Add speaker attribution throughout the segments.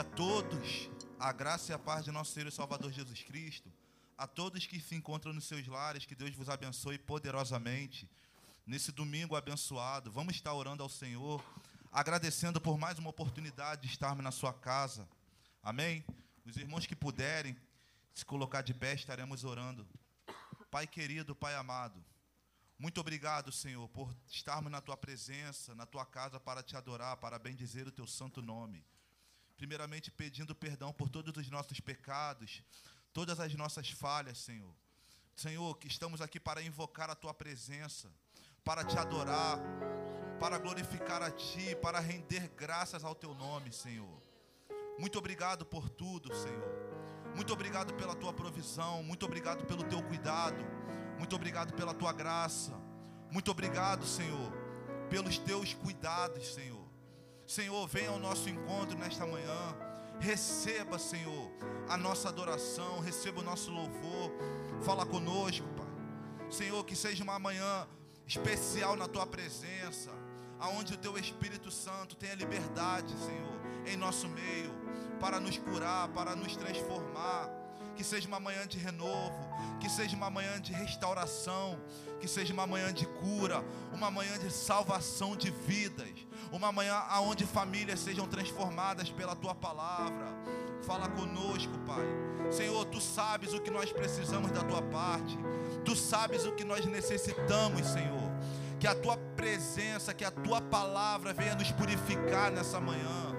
Speaker 1: a todos. A graça e a paz de nosso Senhor e Salvador Jesus Cristo. A todos que se encontram nos seus lares, que Deus vos abençoe poderosamente. Nesse domingo abençoado, vamos estar orando ao Senhor, agradecendo por mais uma oportunidade de estarmos na sua casa. Amém? Os irmãos que puderem se colocar de pé, estaremos orando. Pai querido, Pai amado, muito obrigado, Senhor, por estarmos na tua presença, na tua casa para te adorar, para bendizer o teu santo nome. Primeiramente, pedindo perdão por todos os nossos pecados, todas as nossas falhas, Senhor. Senhor, que estamos aqui para invocar a tua presença, para te adorar, para glorificar a ti, para render graças ao teu nome, Senhor. Muito obrigado por tudo, Senhor. Muito obrigado pela tua provisão, muito obrigado pelo teu cuidado, muito obrigado pela tua graça. Muito obrigado, Senhor, pelos teus cuidados, Senhor. Senhor, venha ao nosso encontro nesta manhã. Receba, Senhor, a nossa adoração, receba o nosso louvor. Fala conosco, Pai. Senhor, que seja uma manhã especial na tua presença, aonde o teu Espírito Santo tenha liberdade, Senhor, em nosso meio, para nos curar, para nos transformar. Que seja uma manhã de renovo, que seja uma manhã de restauração, que seja uma manhã de cura, uma manhã de salvação de vidas, uma manhã onde famílias sejam transformadas pela tua palavra. Fala conosco, Pai. Senhor, tu sabes o que nós precisamos da tua parte, tu sabes o que nós necessitamos, Senhor. Que a tua presença, que a tua palavra venha nos purificar nessa manhã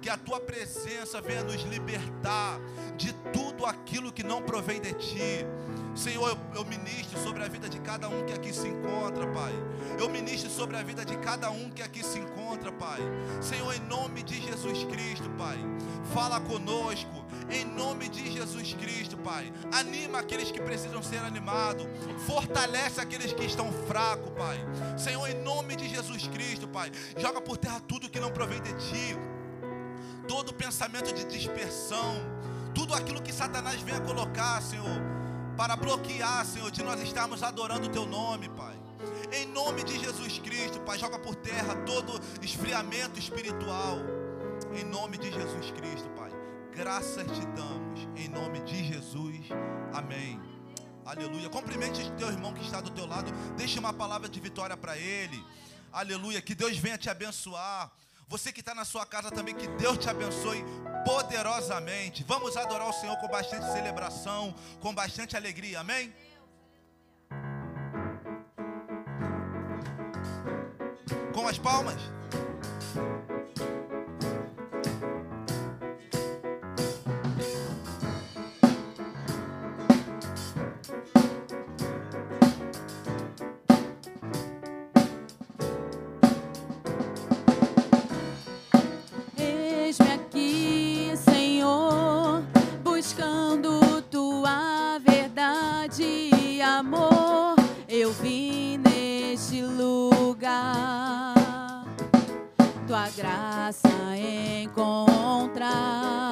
Speaker 1: que a tua presença venha nos libertar de tudo aquilo que não provém de ti. Senhor, eu, ministro sobre a vida de cada um que aqui se encontra, Pai. Eu ministro sobre a vida de cada um que aqui se encontra, Pai. Senhor, em nome de Jesus Cristo, Pai. Fala conosco, em nome de Jesus Cristo, Pai. Anima aqueles que precisam ser animados. Fortalece aqueles que estão fracos, Pai. Senhor, em nome de Jesus Cristo, Pai. Joga por terra tudo que não provém de Ti todo pensamento de dispersão, tudo aquilo que Satanás venha colocar, Senhor, para bloquear, Senhor, de nós estarmos adorando o Teu nome, Pai. Em nome de Jesus Cristo, Pai, joga por terra todo esfriamento espiritual. Em nome de Jesus Cristo, Pai. Graças te damos. Em nome de Jesus. Amém. Aleluia. Cumprimente teu irmão que está do teu lado. Deixe uma palavra de vitória para ele. Aleluia. Que Deus venha te abençoar. Você que está na sua casa também, que Deus te abençoe poderosamente. Vamos adorar o Senhor com bastante celebração, com bastante alegria, amém? Com as palmas.
Speaker 2: Graça encontrar.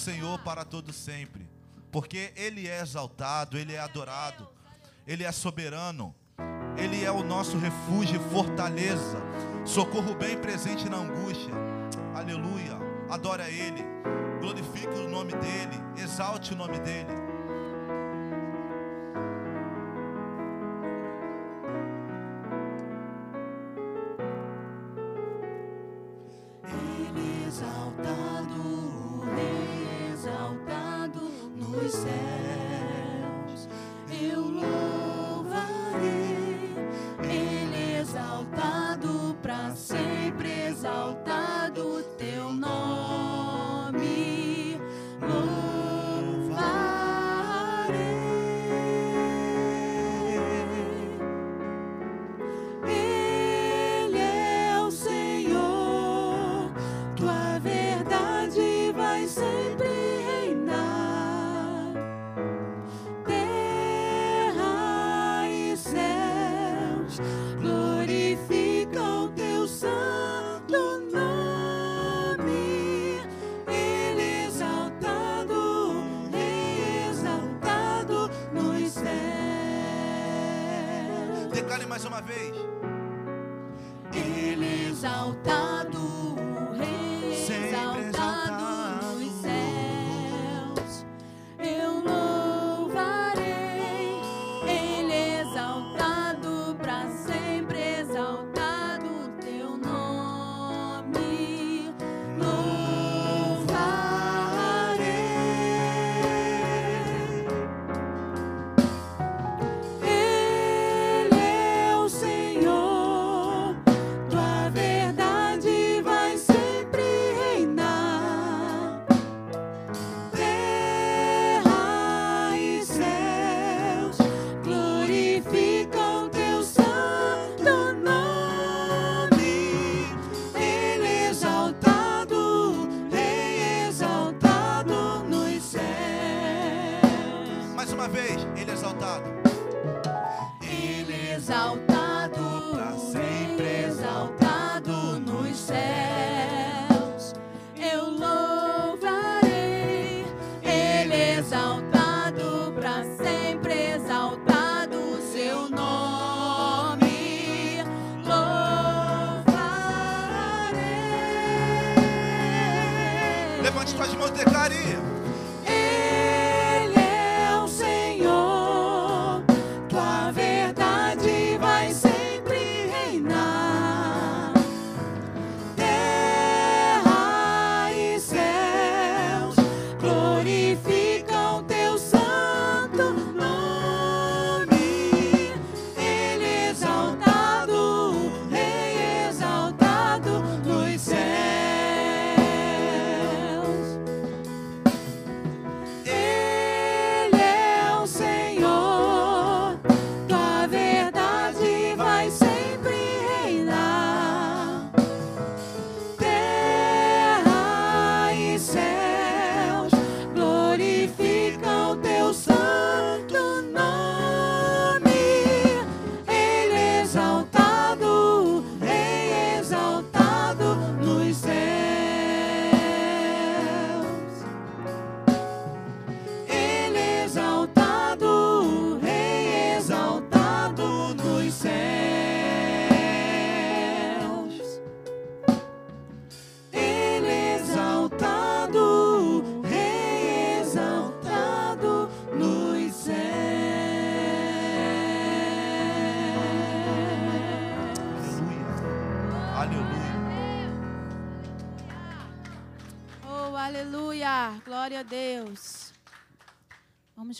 Speaker 2: Senhor para todo sempre, porque ele é exaltado, ele é adorado, ele é soberano. Ele é o nosso refúgio e fortaleza, socorro bem presente na angústia. Aleluia. Adora ele. Glorifique o nome dele, exalte o nome dele.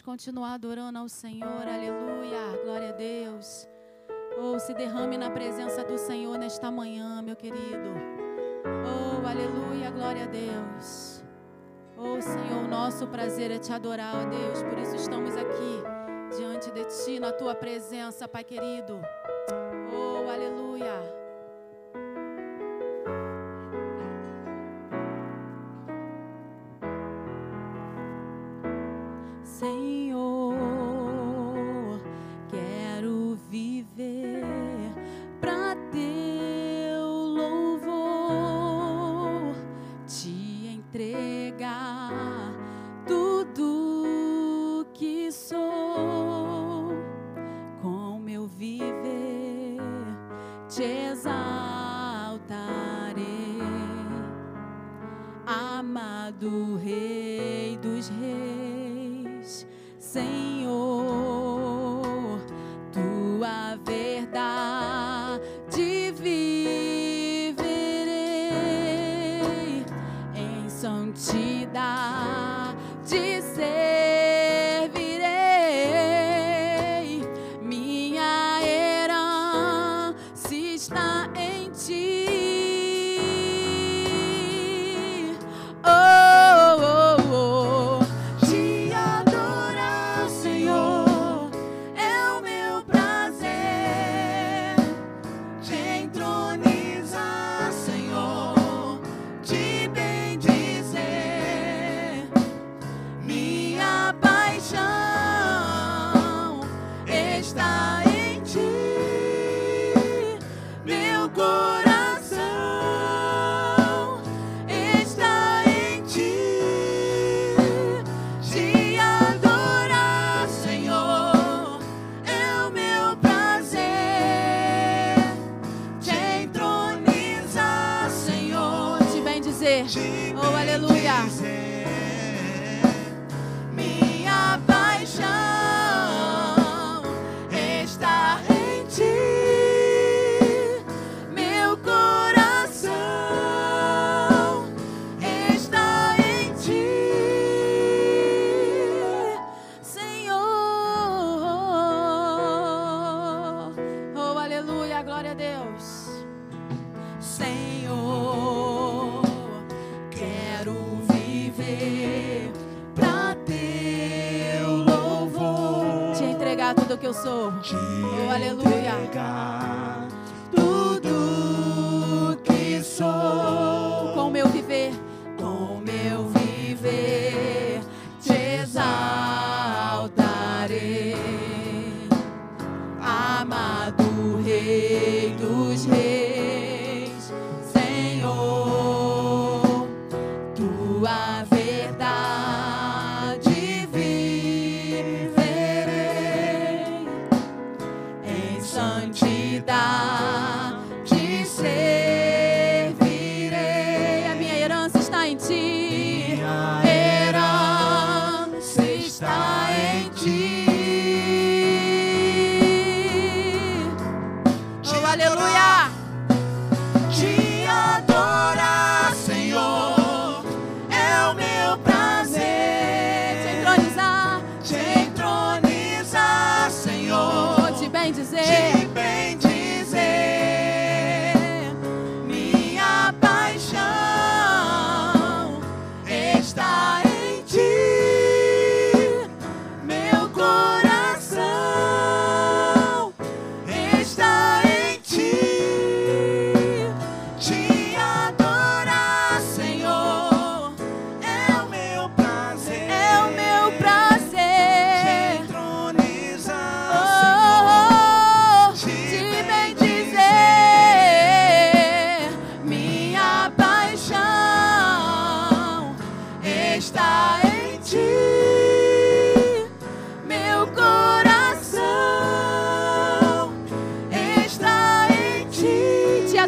Speaker 2: gente continuar adorando ao Senhor. Aleluia. Glória a Deus. Oh, se derrame na presença do Senhor nesta manhã, meu querido. Oh, aleluia. Glória a Deus. Oh, Senhor, nosso prazer é te adorar, ó Deus. Por isso estamos aqui diante de ti, na tua presença, Pai querido. Oh, aleluia. Senhor. Senhor. Oh,
Speaker 1: aleluia.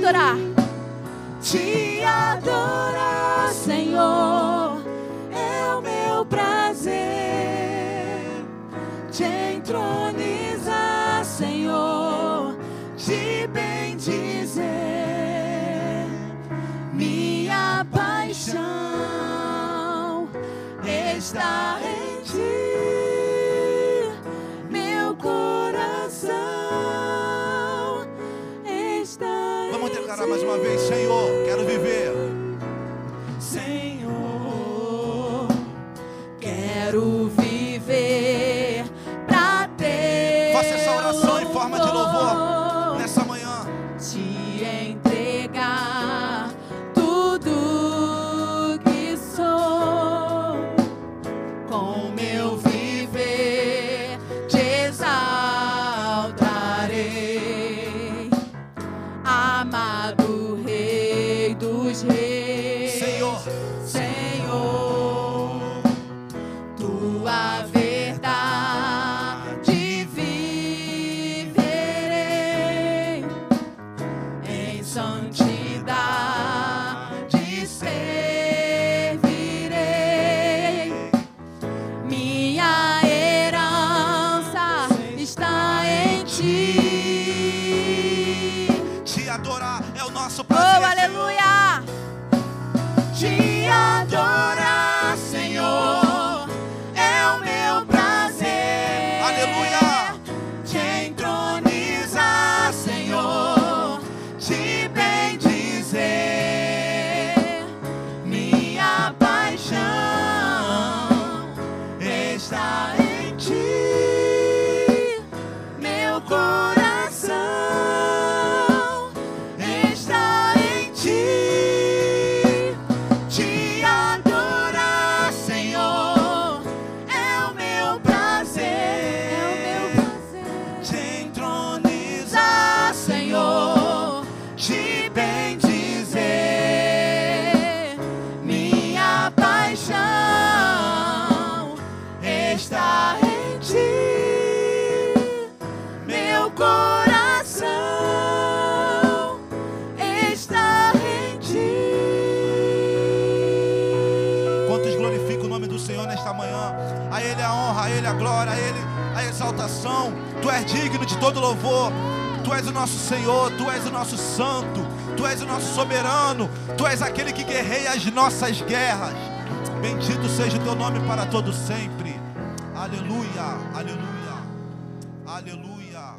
Speaker 1: adorar. Te adorar, Senhor, é o meu prazer. Te entronizar, Senhor,
Speaker 2: te
Speaker 1: bendizer. Minha paixão está
Speaker 2: mais uma vez, Senhor, todo louvor. Tu és o nosso Senhor, Tu és o nosso Santo, Tu és o nosso soberano, Tu és aquele que guerreia as nossas guerras. Bendito seja o Teu nome para todo sempre. Aleluia, aleluia, aleluia,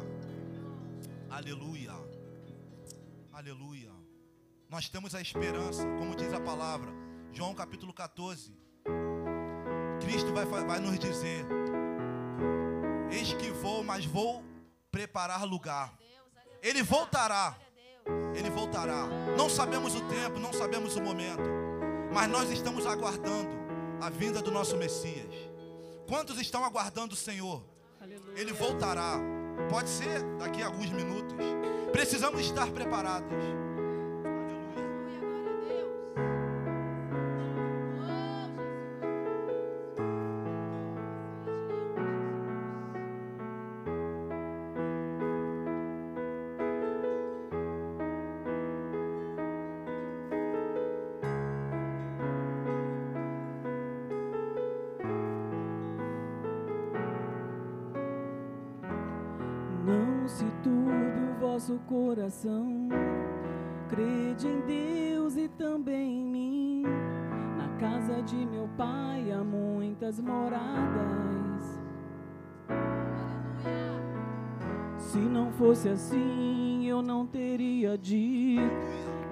Speaker 2: aleluia, aleluia. Nós temos a esperança, como diz a palavra, João capítulo 14. Cristo vai, vai nos dizer: Eis que vou, mas vou preparar lugar. Ele voltará. Ele voltará. Não sabemos o tempo, não sabemos o momento, mas nós estamos aguardando a vinda do nosso Messias. Quantos estão aguardando o Senhor? Ele voltará. Pode ser daqui a alguns minutos. Precisamos estar preparados.
Speaker 3: Coração. Crede em Deus e também em mim. Na casa de meu pai há muitas moradas. Se não fosse assim, eu não teria dito.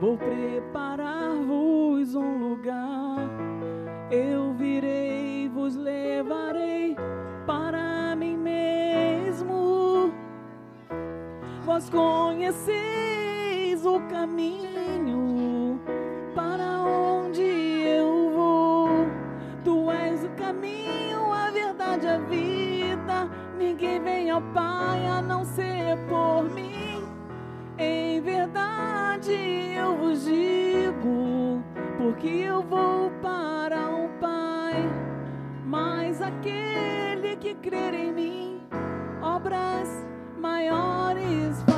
Speaker 3: Vou preparar-vos um lugar. Eu virei, vos levarei Vós conheceis o caminho para onde eu vou. Tu és o caminho, a verdade, a vida. Ninguém vem ao Pai a não ser por mim. Em verdade eu vos digo, porque eu vou para o Pai. Mas aquele que crer em mim, obras
Speaker 2: my heart is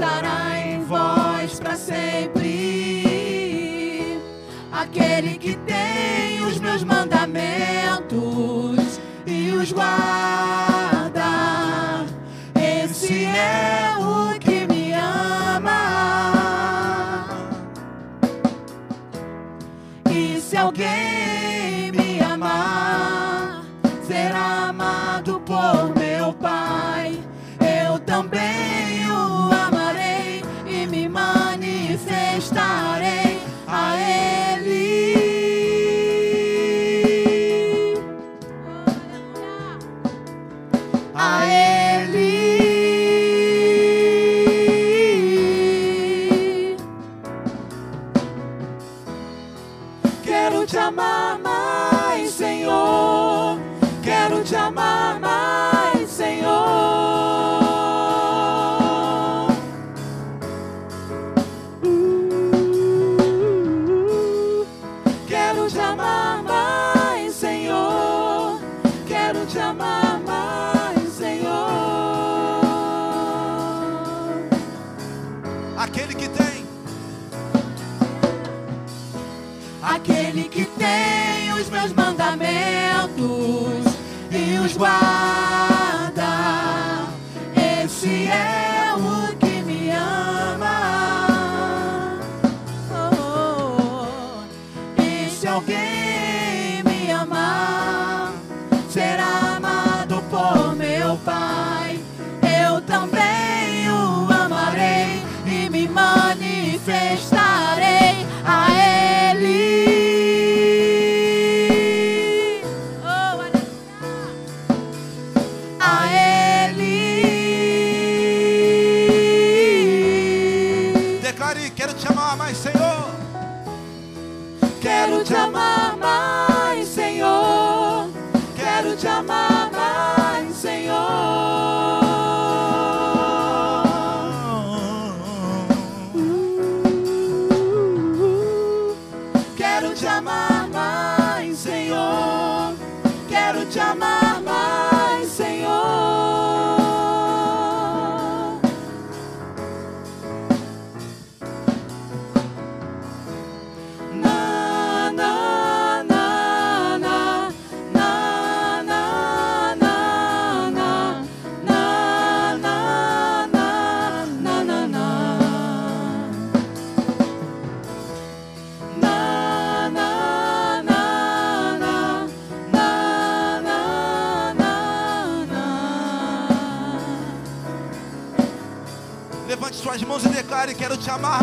Speaker 2: estará em vós para sempre. Aquele que tem os meus mandamentos e os guarda, esse é o que me ama. E se alguém Shama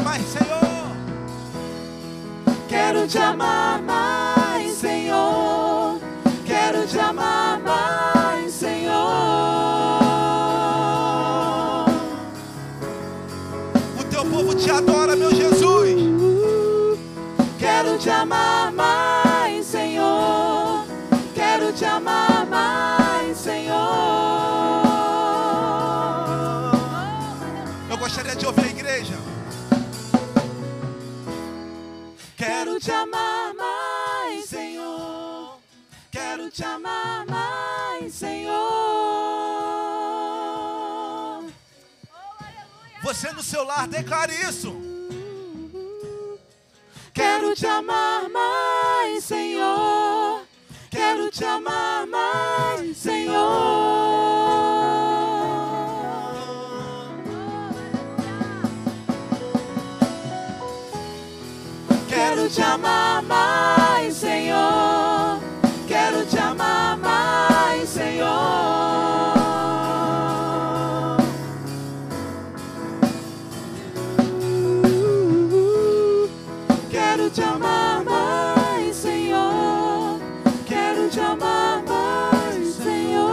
Speaker 2: Quero te amar mais, Senhor. Quero te amar mais, Senhor.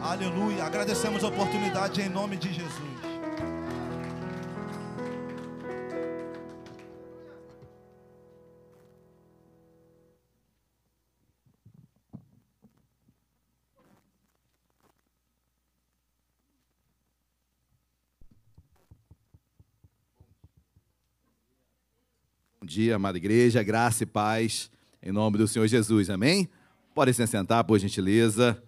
Speaker 2: Aleluia.
Speaker 1: Agradecemos a oportunidade em nome de Jesus.
Speaker 4: Dia, amada igreja, graça e paz, em nome do Senhor Jesus, amém? Podem se sentar, por gentileza.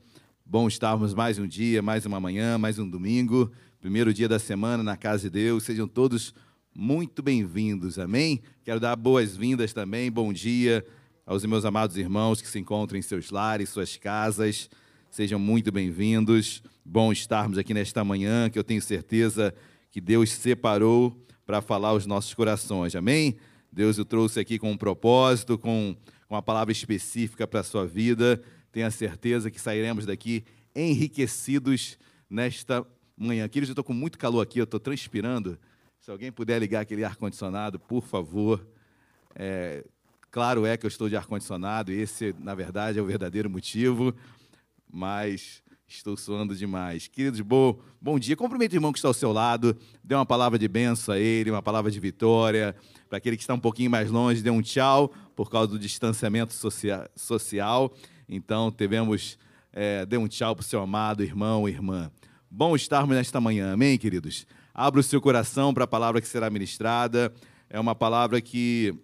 Speaker 4: Bom estarmos mais um dia, mais uma manhã, mais um domingo, primeiro dia da semana na casa de Deus. Sejam todos muito bem-vindos, amém? Quero dar boas-vindas também, bom dia aos meus amados irmãos que se encontram em seus lares, suas casas. Sejam muito bem-vindos. Bom estarmos aqui nesta manhã, que eu tenho certeza que Deus separou para falar aos nossos corações, amém? Deus o trouxe aqui com um propósito, com uma palavra específica para a sua vida. Tenha certeza que sairemos daqui enriquecidos nesta manhã. Queridos, eu estou com muito calor aqui, eu estou transpirando. Se alguém puder ligar aquele ar-condicionado, por favor. É, claro é que eu estou de ar-condicionado, esse, na verdade, é o verdadeiro motivo, mas estou suando demais. Queridos, bom, bom dia. Cumprimento o irmão que está ao seu lado, dê uma palavra de benção a ele, uma palavra de vitória. Para aquele que está um pouquinho mais longe, dê um tchau por causa do distanciamento social. Então, devemos é, dê um tchau para o seu amado irmão irmã. Bom estarmos nesta manhã, amém, queridos? Abra o seu coração para a palavra que será ministrada. É uma palavra que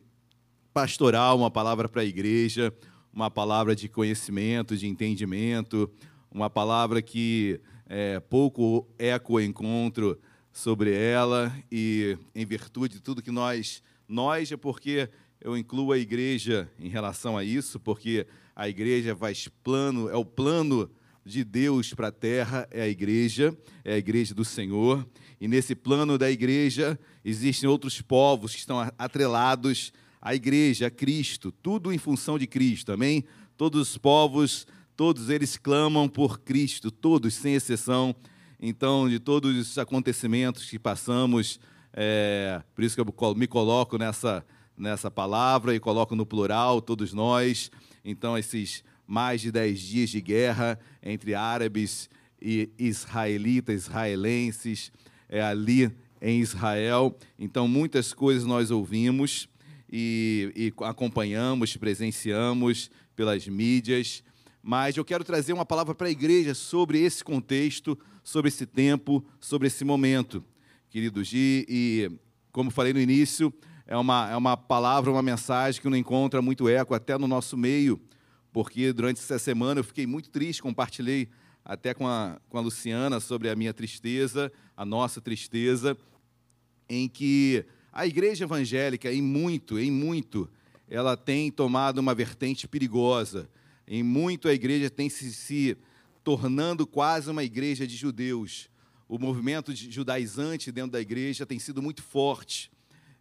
Speaker 4: pastoral, uma palavra para a igreja, uma palavra de conhecimento, de entendimento, uma palavra que é, pouco eco encontro sobre ela e em virtude de tudo que nós nós é porque eu incluo a igreja em relação a isso, porque a igreja faz plano, é o plano de Deus para a terra, é a igreja, é a igreja do Senhor. E nesse plano da igreja existem outros povos que estão atrelados à igreja, a Cristo, tudo em função de Cristo, amém? Todos os povos, todos eles clamam por Cristo, todos, sem exceção. Então, de todos os acontecimentos que passamos, é, por isso que eu me coloco nessa, nessa palavra e coloco no plural, todos nós. Então, esses mais de dez dias de guerra entre árabes e israelitas, israelenses, é, ali em Israel. Então, muitas coisas nós ouvimos e, e acompanhamos, presenciamos pelas mídias. Mas eu quero trazer uma palavra para a igreja sobre esse contexto, sobre esse tempo, sobre esse momento queridos. E, e, como falei no início, é uma, é uma palavra, uma mensagem que não encontra muito eco até no nosso meio, porque durante essa semana eu fiquei muito triste, compartilhei até com a, com a Luciana sobre a minha tristeza, a nossa tristeza, em que a igreja evangélica, em muito, em muito, ela tem tomado uma vertente perigosa. Em muito, a igreja tem se, se tornando quase uma igreja de judeus o movimento judaizante dentro da igreja tem sido muito forte.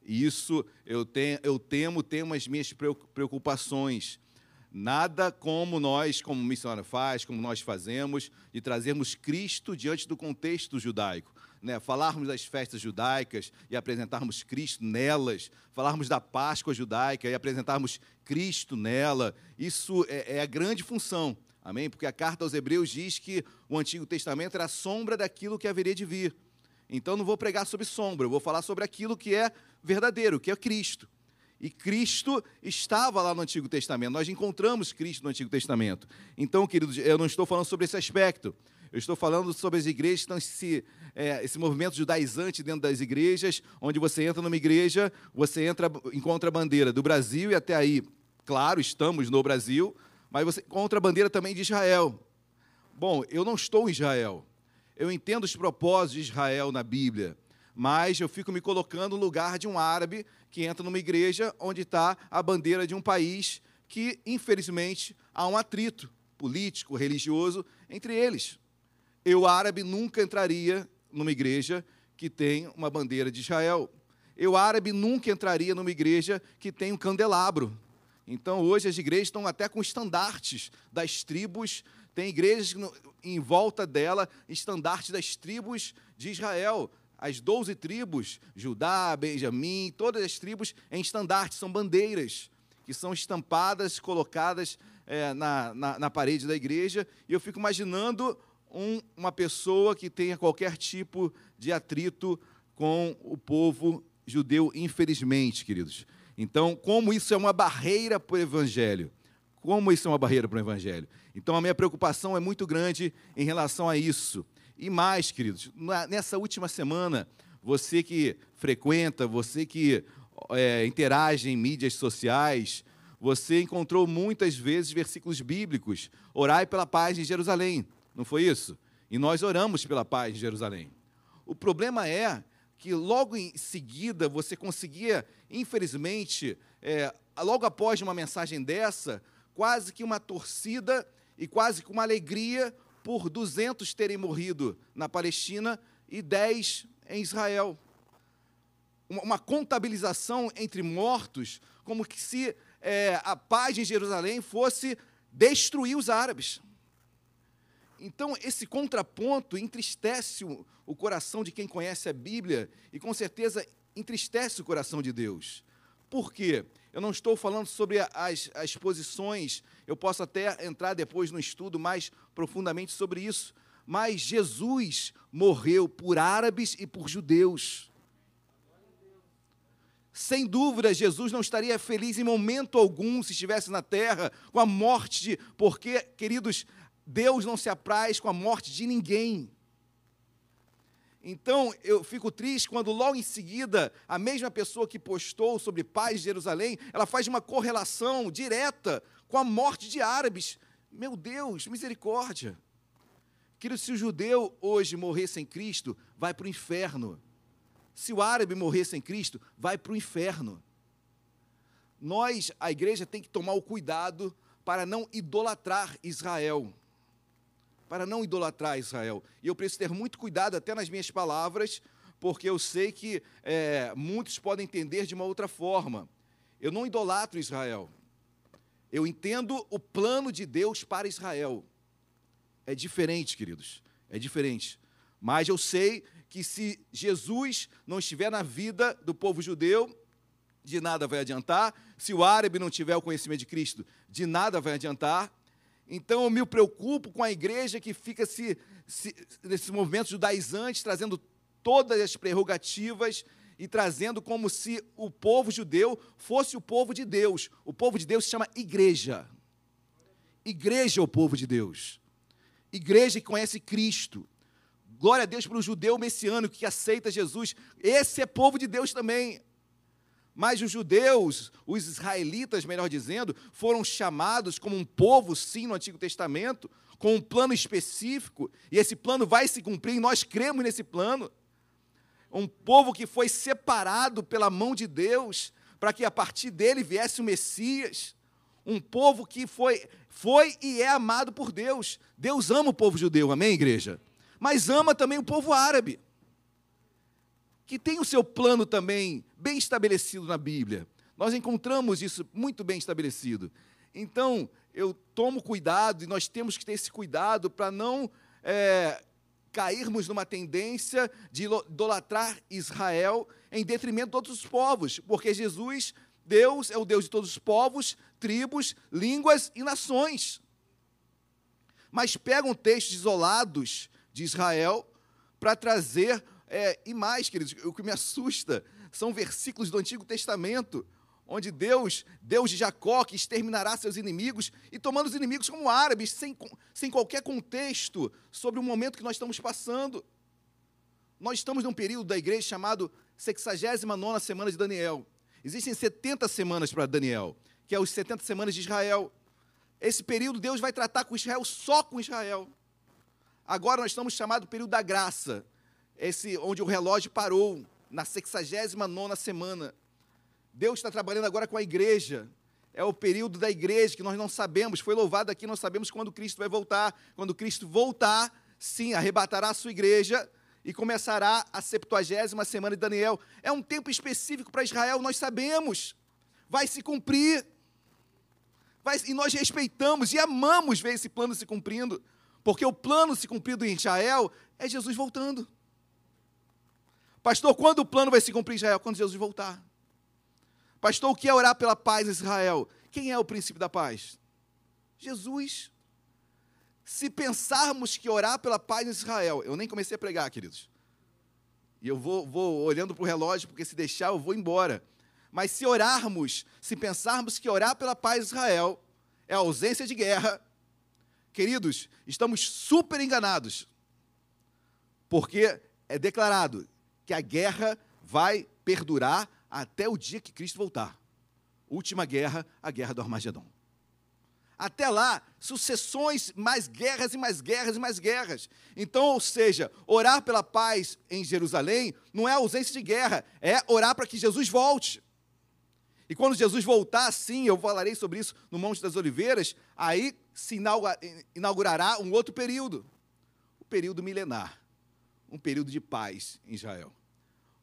Speaker 4: E isso eu, eu temo, tenho as minhas preocupações. Nada como nós, como missionário faz, como nós fazemos, de trazermos Cristo diante do contexto judaico. Né? Falarmos das festas judaicas e apresentarmos Cristo nelas, falarmos da Páscoa judaica e apresentarmos Cristo nela, isso é, é a grande função Amém? Porque a carta aos Hebreus diz que o Antigo Testamento era a sombra daquilo que haveria de vir. Então não vou pregar sobre sombra, eu vou falar sobre aquilo que é verdadeiro, que é Cristo. E Cristo estava lá no Antigo Testamento. Nós encontramos Cristo no Antigo Testamento. Então, queridos, eu não estou falando sobre esse aspecto. Eu estou falando sobre as igrejas é, esse movimento judaizante dentro das igrejas, onde você entra numa igreja, você entra, encontra a bandeira do Brasil e até aí, claro, estamos no Brasil, mas você encontra a bandeira também de Israel. Bom, eu não estou em Israel. Eu entendo os propósitos de Israel na Bíblia, mas eu fico me colocando no lugar de um árabe que entra numa igreja onde está a bandeira de um país que, infelizmente, há um atrito político, religioso entre eles. Eu, árabe, nunca entraria numa igreja que tem uma bandeira de Israel. Eu, árabe, nunca entraria numa igreja que tem um candelabro. Então, hoje, as igrejas estão até com estandartes das tribos, tem igrejas em volta dela, estandartes das tribos de Israel. As doze tribos, Judá, Benjamim, todas as tribos em estandartes, são bandeiras que são estampadas, colocadas é, na, na, na, parede da igreja. E eu fico imaginando um, uma pessoa que tenha qualquer tipo de atrito com o povo judeu, infelizmente, queridos. Então, como isso é uma barreira para o Evangelho? Como isso é uma barreira para o Evangelho? Então, a minha preocupação é muito grande em relação a isso. E mais, queridos, nessa última semana, você que frequenta, você que é, interage em mídias sociais, você encontrou muitas vezes versículos bíblicos. Orai pela paz em Jerusalém. Não foi isso? E nós oramos pela paz em Jerusalém. O problema é que logo em seguida você conseguia, infelizmente, é, logo após uma mensagem dessa, quase que uma torcida e quase que uma alegria por 200 terem morrido na Palestina e 10 em Israel. Uma, uma contabilização entre mortos, como que se é, a paz em Jerusalém fosse destruir os árabes. Então, esse contraponto entristece o, coração de quem conhece a Bíblia e, com certeza, entristece o coração de Deus. Por quê? Eu não estou falando sobre as, as posições, eu posso até entrar depois no estudo mais profundamente sobre isso, mas Jesus morreu por árabes e por judeus. Sem dúvida, Jesus não estaria feliz em momento algum se estivesse na terra com a morte de. Porque, queridos, Deus não se apraz com a morte de ninguém. Então, eu fico triste quando logo em seguida a mesma pessoa que postou sobre paz de Jerusalém, ela faz uma correlação direta com a morte de árabes. Meu Deus, misericórdia. Querido, se o judeu hoje morrer sem Cristo, vai para o inferno. Se o árabe morrer sem Cristo, vai para o inferno. Nós, a igreja, tem que tomar o cuidado para não idolatrar Israel. Para não idolatrar Israel. E eu preciso ter muito cuidado até nas minhas palavras, porque eu sei que é, muitos podem entender de uma outra forma. Eu não idolatro Israel. Eu entendo o plano de Deus para Israel. É diferente, queridos. É diferente. Mas eu sei que se Jesus não estiver na vida do povo judeu, de nada vai adiantar. Se o árabe não tiver o conhecimento de Cristo, de nada vai adiantar. Então eu me preocupo com a igreja que fica se, se nesses movimentos judaizantes, trazendo todas as prerrogativas e trazendo como se o povo judeu fosse o povo de Deus. O povo de Deus se chama igreja. Igreja é o povo de Deus. Igreja que conhece Cristo. Glória a Deus para o judeu messiânico que aceita Jesus. Esse é povo de Deus também. Mas os judeus, os israelitas, melhor dizendo, foram chamados como um povo, sim, no Antigo Testamento, com um plano específico, e esse plano vai se cumprir, nós cremos nesse plano. Um povo que foi separado pela mão de Deus, para que a partir dele viesse o Messias. Um povo que foi, foi e é amado por Deus. Deus ama o povo judeu, amém, igreja? mas ama também o povo árabe, que tem o seu plano também bem estabelecido na Bíblia. Nós encontramos isso muito bem estabelecido. Então, eu tomo cuidado, e nós temos que ter esse cuidado para não é, cairmos numa tendência de idolatrar Israel em detrimento de outros povos, porque Jesus, Deus, é o Deus de todos os povos, tribos, línguas e nações. Mas pegam textos isolados de Israel para trazer, é, e mais, queridos, o que me assusta são versículos do Antigo Testamento, onde Deus, Deus de Jacó, que exterminará seus inimigos, e tomando os inimigos como árabes, sem, sem qualquer contexto sobre o momento que nós estamos passando. Nós estamos num período da igreja chamado 69 semana de Daniel. Existem 70 semanas para Daniel, que é os 70 semanas de Israel. Esse período Deus vai tratar com Israel só com Israel. Agora nós estamos chamados período da graça, esse onde o relógio parou na 69 semana. Deus está trabalhando agora com a igreja. É o período da igreja que nós não sabemos. Foi louvado aqui, não sabemos quando Cristo vai voltar. Quando Cristo voltar, sim, arrebatará a sua igreja e começará a 70 semana de Daniel. É um tempo específico para Israel, nós sabemos. Vai se cumprir. Vai, e nós respeitamos e amamos ver esse plano se cumprindo. Porque o plano se cumprido em Israel é Jesus voltando. Pastor, quando o plano vai se cumprir em Israel? Quando Jesus voltar. Pastor, o que é orar pela paz em Israel? Quem é o princípio da paz? Jesus. Se pensarmos que orar pela paz em Israel, eu nem comecei a pregar, queridos. E eu vou, vou olhando para o relógio, porque se deixar eu vou embora. Mas se orarmos, se pensarmos que orar pela paz em Israel é ausência de guerra, Queridos, estamos super enganados, porque é declarado que a guerra vai perdurar até o dia que Cristo voltar. Última guerra, a guerra do Armagedon. Até lá, sucessões, mais guerras e mais guerras e mais guerras. Então, ou seja, orar pela paz em Jerusalém não é ausência de guerra, é orar para que Jesus volte. E quando Jesus voltar, sim, eu falarei sobre isso no Monte das Oliveiras, aí se inaugurará um outro período, o período milenar, um período de paz em Israel.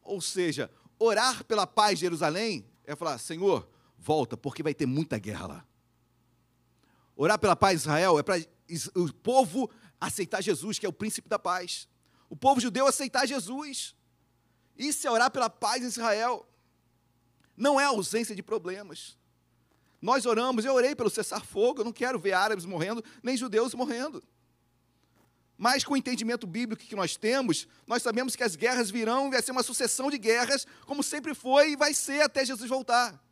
Speaker 4: Ou seja, orar pela paz de Jerusalém é falar: Senhor, volta, porque vai ter muita guerra lá. Orar pela paz de Israel é para o povo aceitar Jesus, que é o príncipe da paz. O povo judeu aceitar Jesus. Isso é orar pela paz em Israel. Não é ausência de problemas. Nós oramos, eu orei pelo cessar-fogo, eu não quero ver árabes morrendo, nem judeus morrendo. Mas com o entendimento bíblico que nós temos, nós sabemos que as guerras virão, vai ser uma sucessão de guerras, como sempre foi e vai ser até Jesus voltar.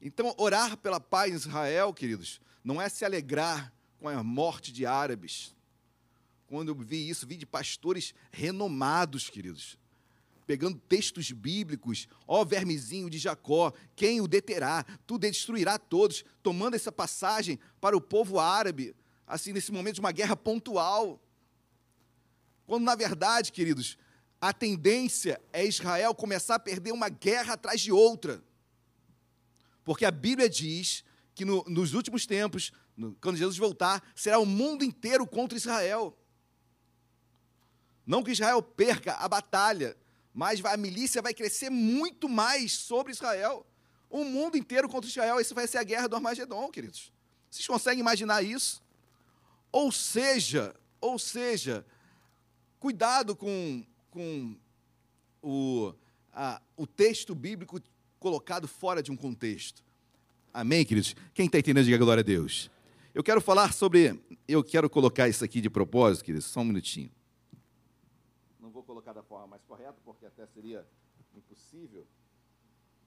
Speaker 4: Então, orar pela paz em Israel, queridos, não é se alegrar com a morte de árabes. Quando eu vi isso, vi de pastores renomados, queridos, pegando textos bíblicos, ó vermezinho de Jacó, quem o deterá? Tu destruirá todos, tomando essa passagem para o povo árabe, assim, nesse momento de uma guerra pontual. Quando, na verdade, queridos, a tendência é Israel começar a perder uma guerra atrás de outra. Porque a Bíblia diz que no, nos últimos tempos, no, quando Jesus voltar, será o mundo inteiro contra Israel. Não que Israel perca a batalha, mas a milícia vai crescer muito mais sobre Israel. O mundo inteiro contra Israel. Isso vai ser a guerra do Armagedon, queridos. Vocês conseguem imaginar isso? Ou seja, ou seja, cuidado com, com o, a, o texto bíblico colocado fora de um contexto. Amém, queridos? Quem está entendendo, diga glória a Deus. Eu quero falar sobre. Eu quero colocar isso aqui de propósito, queridos, só um minutinho. Não vou colocar da forma mais correta, porque até seria impossível,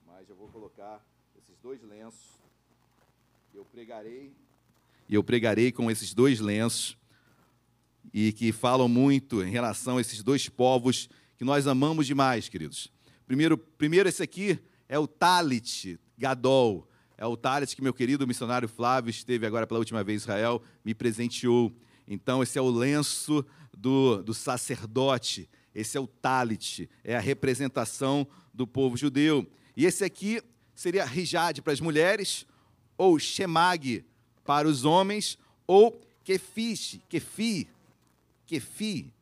Speaker 4: mas eu vou colocar esses dois lenços. Eu pregarei. E eu pregarei com esses dois lenços, e que falam muito em relação a esses dois povos que nós amamos demais, queridos. Primeiro, primeiro esse aqui é o Talit Gadol. É o Talit que meu querido missionário Flávio esteve agora pela última vez em Israel, me presenteou. Então, esse é o lenço do, do sacerdote. Esse é o Talit, é a representação do povo judeu. E esse aqui seria Rijad para as mulheres, ou Shemag para os homens, ou Kefish, Kefi, Kefi,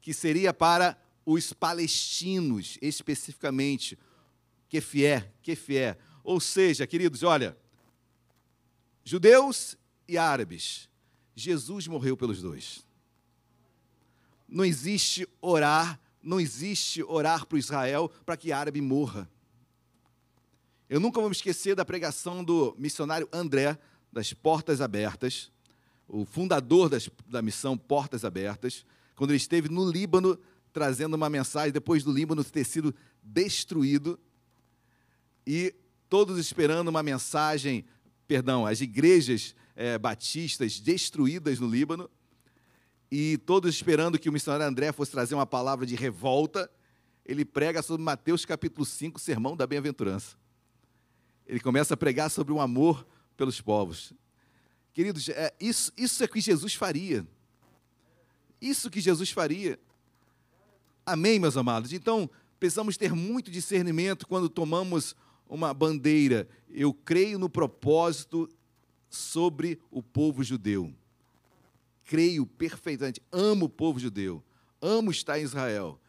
Speaker 4: que seria para os palestinos, especificamente, que fié, que fié. Ou seja, queridos, olha, judeus e árabes, Jesus morreu pelos dois. Não existe orar, não existe orar para Israel para que árabe morra. Eu nunca vou me esquecer da pregação do missionário André, das Portas Abertas, o fundador das, da missão Portas Abertas, quando ele esteve no Líbano trazendo uma mensagem, depois do Líbano ter sido destruído, e todos esperando uma mensagem, perdão, as igrejas é, batistas destruídas no Líbano, e todos esperando que o missionário André fosse trazer uma palavra de revolta, ele prega sobre Mateus capítulo 5, sermão da bem-aventurança. Ele começa a pregar sobre o amor pelos povos. Queridos, é, isso, isso é que Jesus faria. Isso que Jesus faria. Amém, meus amados? Então, precisamos ter muito discernimento quando tomamos uma bandeira. Eu creio no propósito sobre o povo judeu. Creio perfeitamente. Amo o povo judeu. Amo estar em Israel.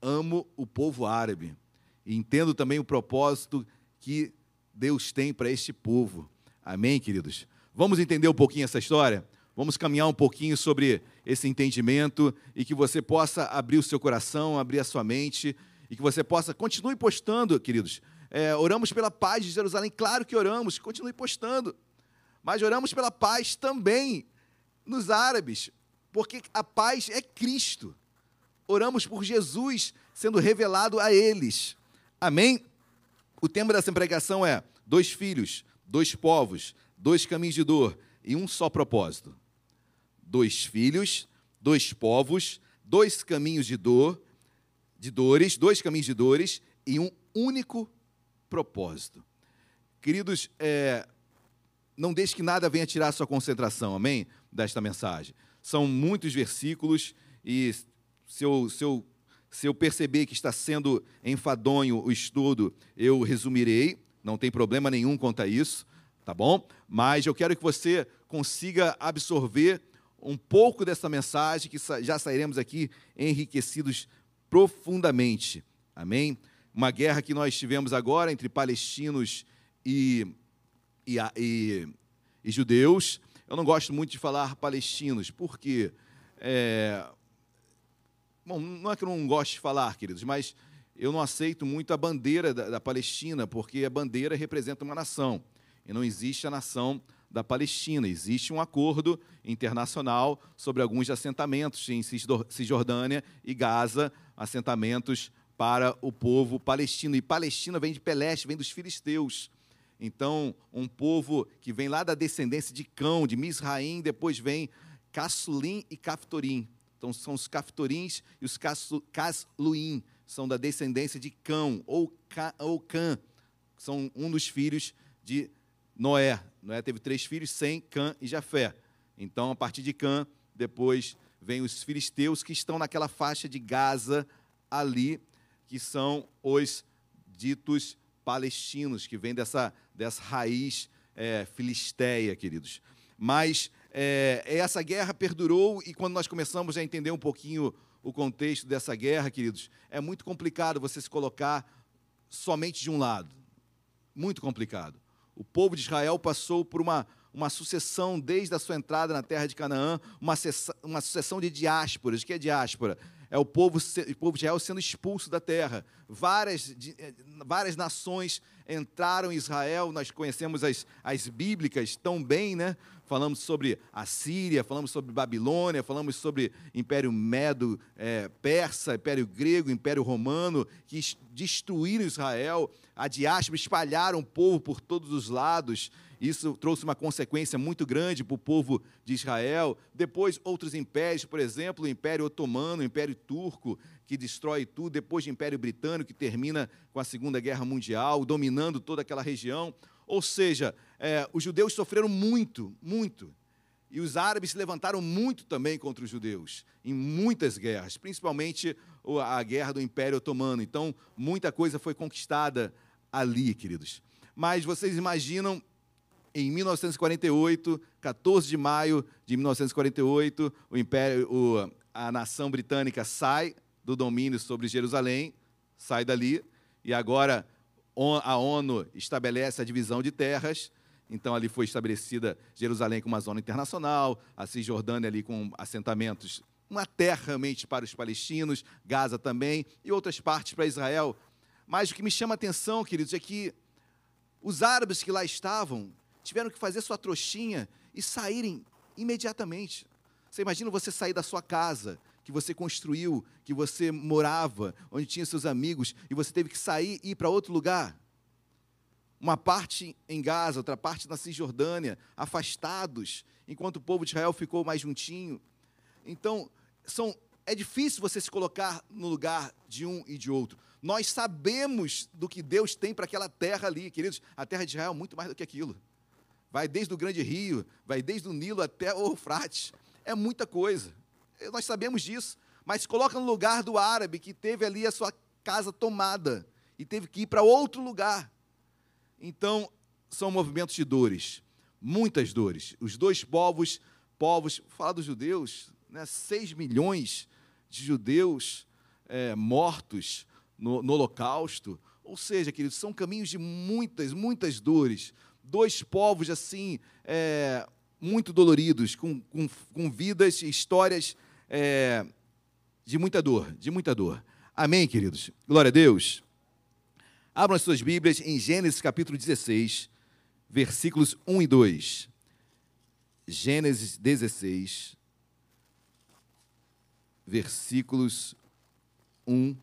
Speaker 4: Amo o povo árabe. E entendo também o propósito que Deus tem para este povo. Amém, queridos? Vamos entender um pouquinho essa história? Vamos caminhar um pouquinho sobre esse entendimento e que você possa abrir o seu coração, abrir a sua mente e que você possa continue postando, queridos, é, oramos pela paz de Jerusalém, claro que oramos, continue postando. Mas oramos pela paz também nos árabes, porque a paz é Cristo. Oramos por Jesus sendo revelado a eles. Amém? O tema dessa pregação é dois filhos, dois povos, dois caminhos de dor e um só propósito. Dois filhos, dois povos, dois caminhos de dor, de dores, dois caminhos de dores e um único propósito. Queridos, é, não deixe que nada venha tirar sua concentração, amém? Desta mensagem. São muitos versículos e se eu, se eu, se eu perceber que está sendo enfadonho o estudo, eu resumirei, não tem problema nenhum quanto a isso, tá bom? Mas eu quero que você consiga absorver um pouco dessa mensagem, que já sairemos aqui enriquecidos profundamente. Amém? Uma guerra que nós tivemos agora entre palestinos e, e, e, e judeus. Eu não gosto muito de falar palestinos, porque. É, bom, não é que eu não gosto de falar, queridos, mas eu não aceito muito a bandeira da, da Palestina, porque a bandeira representa uma nação. E não existe a nação da Palestina. Existe um acordo internacional sobre alguns assentamentos em Cisjordânia e Gaza, assentamentos para o povo palestino. E Palestina vem de Peleste, vem dos filisteus. Então, um povo que vem lá da descendência de Cão, de Misraim, depois vem Cassulim e Caftorim. Então, são os Caftorins e os Casluim, são da descendência de Cão, ou, Cã, são um dos filhos de Noé. Noé teve três filhos, Sem, Cã e Jafé. Então, a partir de Cã, depois vem os filisteus que estão naquela faixa de Gaza ali, que são os ditos palestinos, que vêm dessa, dessa raiz é, filisteia, queridos. Mas é, essa guerra perdurou e quando nós começamos a entender um pouquinho o contexto dessa guerra, queridos, é muito complicado você se colocar somente de um lado. Muito complicado. O povo de Israel passou por uma, uma sucessão, desde a sua entrada na terra de Canaã, uma, uma sucessão de diásporas. O que é diáspora? É o povo, o povo de Israel sendo expulso da terra. Várias, eh, várias nações entraram em Israel, nós conhecemos as, as bíblicas tão bem, né? Falamos sobre a Síria, falamos sobre Babilônia, falamos sobre Império Medo, é, Persa, Império Grego, Império Romano, que destruíram Israel a diáspora, espalharam o povo por todos os lados. Isso trouxe uma consequência muito grande para o povo de Israel. Depois, outros impérios, por exemplo, o Império Otomano, o Império Turco, que destrói tudo. Depois, o Império Britânico, que termina com a Segunda Guerra Mundial, dominando toda aquela região. Ou seja, é, os judeus sofreram muito, muito. E os árabes se levantaram muito também contra os judeus, em muitas guerras, principalmente a guerra do Império Otomano. Então, muita coisa foi conquistada ali, queridos. Mas vocês imaginam, em 1948, 14 de maio de 1948, o Império, o, a nação britânica sai do domínio sobre Jerusalém, sai dali, e agora a ONU estabelece a divisão de terras então ali foi estabelecida Jerusalém como uma zona internacional, a Cisjordânia ali com assentamentos, uma terra realmente para os palestinos, Gaza também e outras partes para Israel. Mas o que me chama a atenção, queridos, é que os árabes que lá estavam tiveram que fazer sua trouxinha e saírem imediatamente. Você imagina você sair da sua casa, que você construiu, que você morava, onde tinha seus amigos, e você teve que sair e ir para outro lugar uma parte em Gaza, outra parte na Cisjordânia, afastados, enquanto o povo de Israel ficou mais juntinho. Então, são, é difícil você se colocar no lugar de um e de outro. Nós sabemos do que Deus tem para aquela terra ali, queridos. A terra de Israel é muito mais do que aquilo. Vai desde o grande rio, vai desde o Nilo até o Eufrates. É muita coisa. Nós sabemos disso. Mas coloca no lugar do árabe que teve ali a sua casa tomada e teve que ir para outro lugar. Então, são movimentos de dores, muitas dores. Os dois povos, povos, falar dos judeus, né, 6 milhões de judeus é, mortos no, no Holocausto. Ou seja, queridos, são caminhos de muitas, muitas dores. Dois povos, assim, é, muito doloridos, com, com, com vidas e histórias é, de muita dor, de muita dor. Amém, queridos? Glória a Deus. Abram as suas Bíblias em Gênesis capítulo 16, versículos 1 e 2. Gênesis 16, versículos 1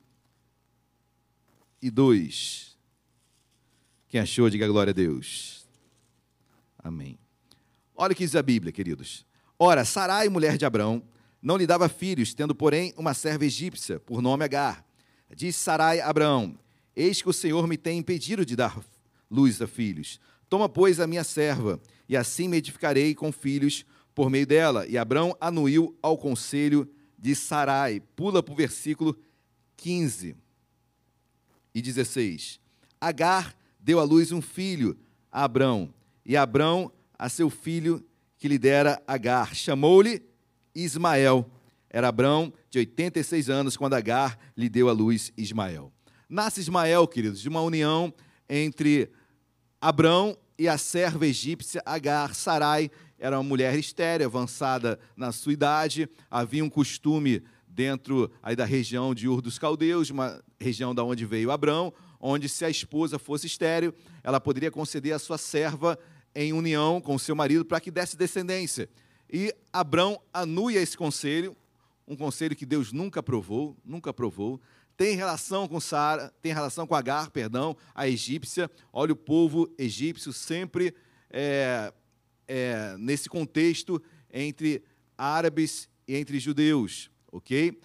Speaker 4: e 2. Quem achou, diga glória a Deus. Amém. Olha o que diz a Bíblia, queridos. Ora, Sarai, mulher de Abrão, não lhe dava filhos, tendo, porém, uma serva egípcia, por nome Agar. Disse Sarai a Abraão: Eis que o Senhor me tem impedido de dar luz a filhos. Toma, pois, a minha serva, e assim me edificarei com filhos por meio dela. E Abrão anuiu ao conselho de Sarai. Pula para o versículo 15 e 16. Agar deu à luz um filho a Abrão, e Abrão a seu filho que lhe dera Agar. Chamou-lhe Ismael. Era Abrão de 86 anos quando Agar lhe deu à luz Ismael. Nasce Ismael, queridos, de uma união entre Abrão e a serva egípcia Agar. Sarai era uma mulher estérea, avançada na sua idade. Havia um costume dentro aí da região de Ur dos Caldeus, uma região da onde veio Abrão, onde se a esposa fosse estéreo, ela poderia conceder a sua serva em união com seu marido para que desse descendência. E Abrão anuia esse conselho, um conselho que Deus nunca aprovou, nunca aprovou. Tem relação com Sara, tem relação com Agar, perdão, a egípcia. Olha o povo egípcio sempre é, é, nesse contexto entre árabes e entre judeus, ok?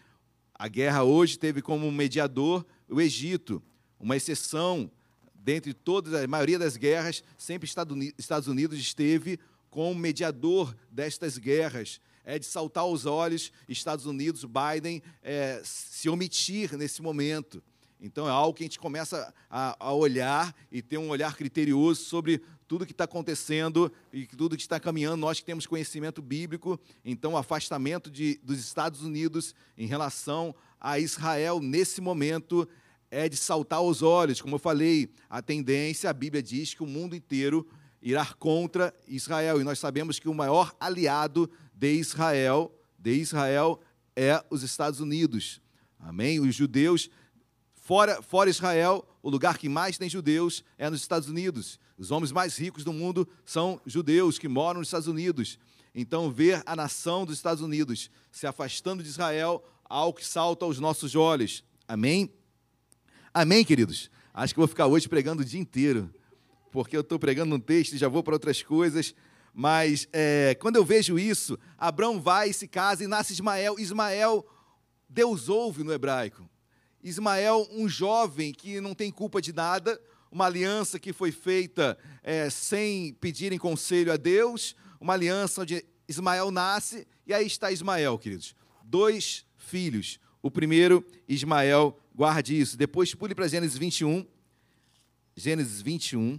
Speaker 4: A guerra hoje teve como mediador o Egito, uma exceção dentre todas a maioria das guerras, sempre Estados Unidos esteve como mediador destas guerras é de saltar os olhos Estados Unidos, Biden, é, se omitir nesse momento. Então é algo que a gente começa a, a olhar e ter um olhar criterioso sobre tudo que está acontecendo e tudo que está caminhando. Nós que temos conhecimento bíblico, então o afastamento de, dos Estados Unidos em relação a Israel nesse momento é de saltar os olhos. Como eu falei, a tendência, a Bíblia diz que o mundo inteiro irá contra Israel. E nós sabemos que o maior aliado de Israel, de Israel é os Estados Unidos. Amém? Os judeus fora fora Israel, o lugar que mais tem judeus é nos Estados Unidos. Os homens mais ricos do mundo são judeus que moram nos Estados Unidos. Então, ver a nação dos Estados Unidos se afastando de Israel, algo que salta aos nossos olhos. Amém? Amém, queridos? Acho que vou ficar hoje pregando o dia inteiro, porque eu estou pregando um texto e já vou para outras coisas. Mas é, quando eu vejo isso, Abraão vai, se casa e nasce Ismael. Ismael, Deus ouve no hebraico. Ismael, um jovem que não tem culpa de nada, uma aliança que foi feita é, sem pedirem conselho a Deus, uma aliança onde Ismael nasce, e aí está Ismael, queridos. Dois filhos. O primeiro, Ismael, guarde isso. Depois pule para Gênesis 21. Gênesis 21.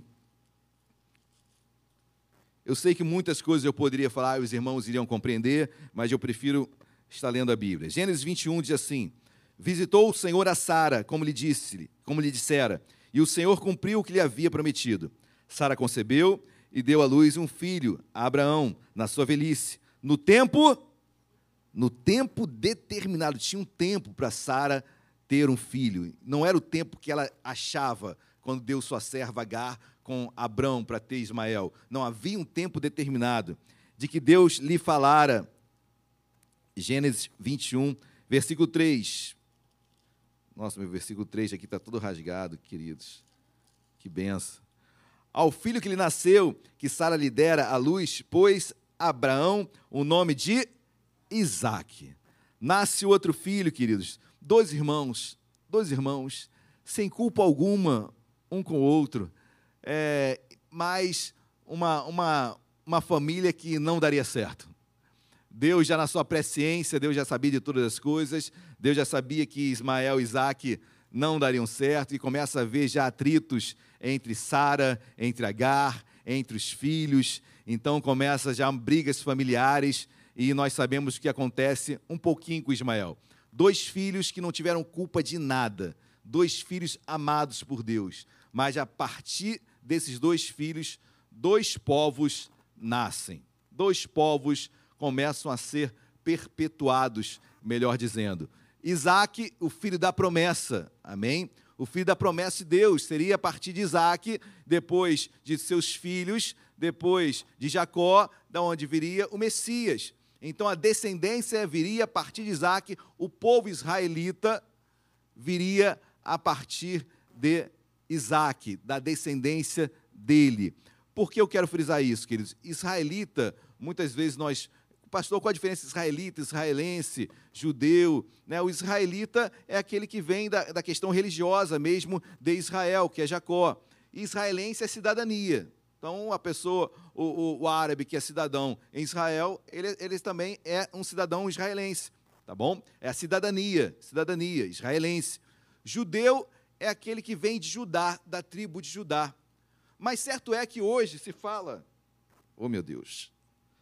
Speaker 4: Eu sei que muitas coisas eu poderia falar, os irmãos iriam compreender, mas eu prefiro estar lendo a Bíblia. Gênesis 21 diz assim: Visitou o Senhor a Sara, como lhe disse, como lhe dissera, e o Senhor cumpriu o que lhe havia prometido. Sara concebeu e deu à luz um filho, a Abraão, na sua velhice. No tempo no tempo determinado, tinha um tempo para Sara ter um filho. Não era o tempo que ela achava quando deu sua serva Agar com Abrão para ter Ismael. Não havia um tempo determinado de que Deus lhe falara. Gênesis 21, versículo 3. Nossa, meu versículo 3 aqui está todo rasgado, queridos. Que benção. Ao filho que lhe nasceu, que Sara lhe dera a luz, pôs Abraão o nome de Isaac. Nasce outro filho, queridos. Dois irmãos, dois irmãos, sem culpa alguma um com o outro é, mas uma, uma, uma família que não daria certo. Deus já na sua presciência, Deus já sabia de todas as coisas, Deus já sabia que Ismael e Isaac não dariam certo e começa a ver já atritos entre Sara, entre Agar, entre os filhos. Então começa já brigas familiares e nós sabemos o que acontece um pouquinho com Ismael. Dois filhos que não tiveram culpa de nada, dois filhos amados por Deus, mas a partir desses dois filhos, dois povos nascem. Dois povos começam a ser perpetuados, melhor dizendo. Isaac, o filho da promessa, amém? O filho da promessa de Deus seria a partir de Isaac, depois de seus filhos, depois de Jacó, da onde viria o Messias. Então a descendência viria a partir de Isaac, o povo israelita viria a partir de Isaac, da descendência dele. Por que eu quero frisar isso, queridos? Israelita, muitas vezes nós pastor, qual a diferença israelita, israelense, judeu? Né? O israelita é aquele que vem da, da questão religiosa mesmo de Israel, que é Jacó. Israelense é cidadania. Então, a pessoa, o, o, o, árabe que é cidadão em Israel, ele, ele também é um cidadão israelense, tá bom? É a cidadania, cidadania israelense. Judeu é aquele que vem de Judá, da tribo de Judá. Mas certo é que hoje se fala, oh meu Deus,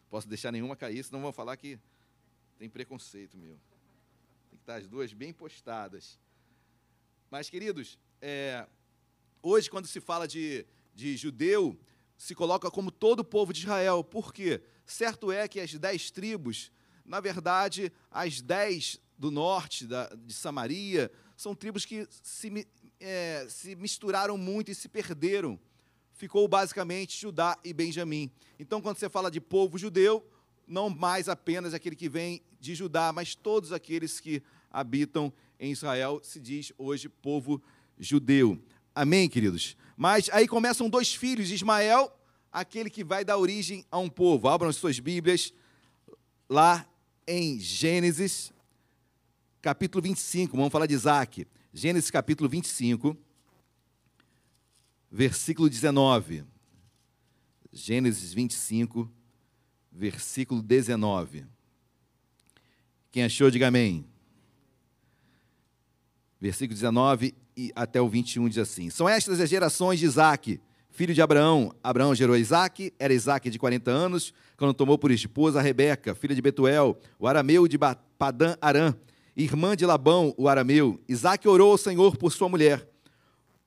Speaker 4: posso deixar nenhuma cair, senão vão falar que tem preconceito meu. Tem que estar as duas bem postadas. Mas, queridos, é, hoje, quando se fala de, de judeu, se coloca como todo o povo de Israel. Por quê? Certo é que as dez tribos, na verdade, as dez do norte da, de Samaria, são tribos que se, é, se misturaram muito e se perderam. Ficou basicamente Judá e Benjamim. Então, quando você fala de povo judeu, não mais apenas aquele que vem de Judá, mas todos aqueles que habitam em Israel, se diz hoje povo judeu. Amém, queridos? Mas aí começam dois filhos de Ismael, aquele que vai dar origem a um povo. Abram as suas Bíblias lá em Gênesis, capítulo 25. Vamos falar de Isaac. Gênesis, capítulo 25, versículo 19. Gênesis 25, versículo 19. Quem achou, diga amém. Versículo 19 e até o 21 diz assim: São estas as gerações de Isaac, filho de Abraão. Abraão gerou Isaac, era Isaac de 40 anos, quando tomou por esposa Rebeca, filha de Betuel, o arameu de Padã Arã, irmã de Labão, o arameu. Isaac orou ao Senhor por sua mulher,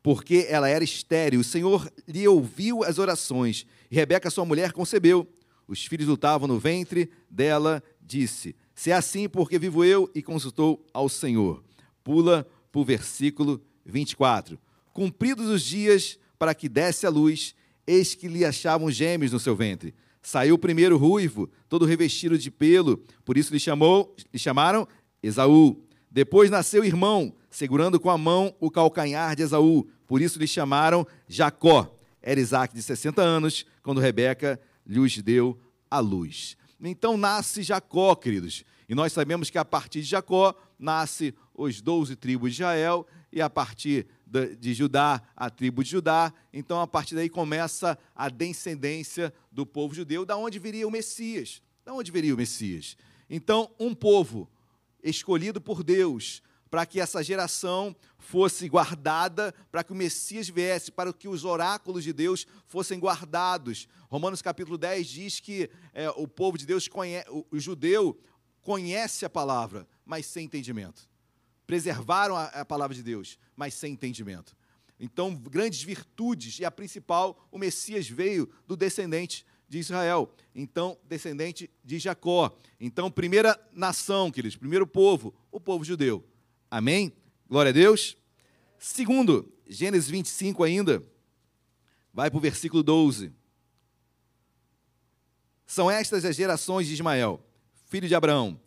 Speaker 4: porque ela era estéril. O Senhor lhe ouviu as orações, e Rebeca, sua mulher, concebeu. Os filhos lutavam no ventre dela, disse: Se é assim, porque vivo eu, e consultou ao Senhor. Pula para o versículo 24. Cumpridos os dias para que desse a luz, eis que lhe achavam gêmeos no seu ventre. Saiu o primeiro ruivo, todo revestido de pelo, por isso lhe, chamou, lhe chamaram Esaú. Depois nasceu o irmão, segurando com a mão o calcanhar de Esaú, por isso lhe chamaram Jacó. Era Isaac de 60 anos, quando Rebeca lhes deu a luz. Então nasce Jacó, queridos. E nós sabemos que a partir de Jacó nasce os doze tribos de Israel e a partir de Judá, a tribo de Judá. Então, a partir daí começa a descendência do povo judeu, da onde viria o Messias. Da onde viria o Messias? Então, um povo escolhido por Deus para que essa geração fosse guardada, para que o Messias viesse, para que os oráculos de Deus fossem guardados. Romanos capítulo 10 diz que é, o povo de Deus, o judeu, conhece a palavra, mas sem entendimento preservaram a, a palavra de Deus, mas sem entendimento. Então, grandes virtudes, e a principal, o Messias veio do descendente de Israel. Então, descendente de Jacó. Então, primeira nação, queridos, primeiro povo, o povo judeu. Amém? Glória a Deus. Segundo, Gênesis 25 ainda, vai para o versículo 12. São estas as gerações de Ismael, filho de Abraão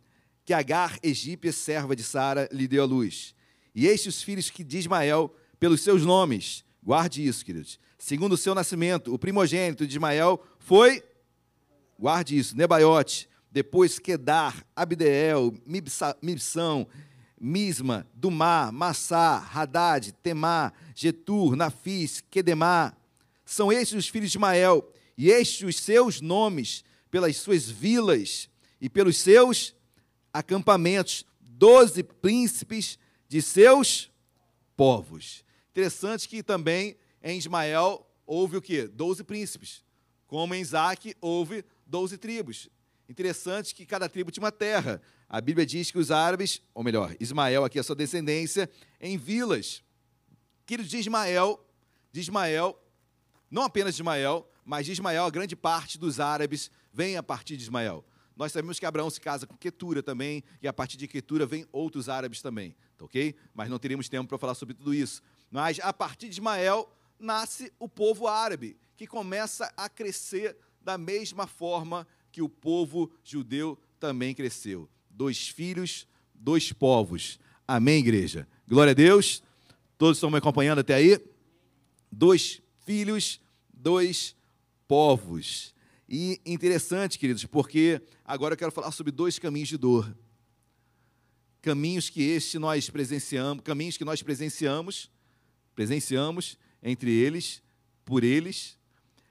Speaker 4: que Agar, egípcia, serva de Sara, lhe deu a luz. E estes os filhos de Ismael, pelos seus nomes, guarde isso, queridos. Segundo o seu nascimento, o primogênito de Ismael foi, guarde isso, Nebaiote, depois Quedar, Abdeel, Mibsão, Misma, Dumá, Massá, Hadad, Temá, Getur, Nafis, Quedemá. São estes os filhos de Ismael, e estes os seus nomes, pelas suas vilas e pelos seus acampamentos, doze príncipes de seus povos. Interessante que também em Ismael houve o quê? Doze príncipes. Como em Isaac houve doze tribos. Interessante que cada tribo tinha uma terra. A Bíblia diz que os árabes, ou melhor, Ismael, aqui a sua descendência, em vilas. Queridos de Ismael, de Ismael, não apenas de Ismael, mas de Ismael, a grande parte dos árabes vem a partir de Ismael. Nós sabemos que Abraão se casa com Ketura também, e a partir de Ketura vem outros árabes também, tá ok? Mas não teríamos tempo para falar sobre tudo isso. Mas a partir de Ismael nasce o povo árabe, que começa a crescer da mesma forma que o povo judeu também cresceu. Dois filhos, dois povos. Amém, igreja? Glória a Deus. Todos estão me acompanhando até aí? Dois filhos, dois povos. E interessante, queridos, porque agora eu quero falar sobre dois caminhos de dor. Caminhos que este nós presenciamos, caminhos que nós presenciamos, presenciamos entre eles, por eles.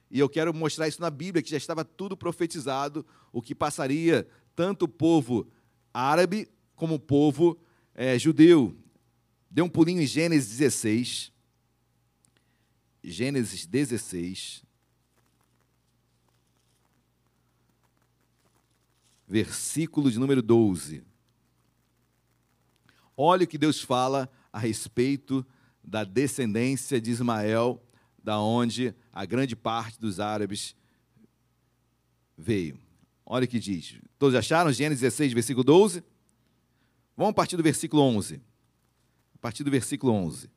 Speaker 4: E eu quero mostrar isso na Bíblia, que já estava tudo profetizado, o que passaria tanto o povo árabe como o povo é, judeu. Dê um pulinho em Gênesis 16. Gênesis 16. Versículo de número 12. Olha o que Deus fala a respeito da descendência de Ismael, da onde a grande parte dos árabes veio. Olha o que diz. Todos acharam? Gênesis 16, versículo 12? Vamos partir do versículo 11. A partir do versículo 11.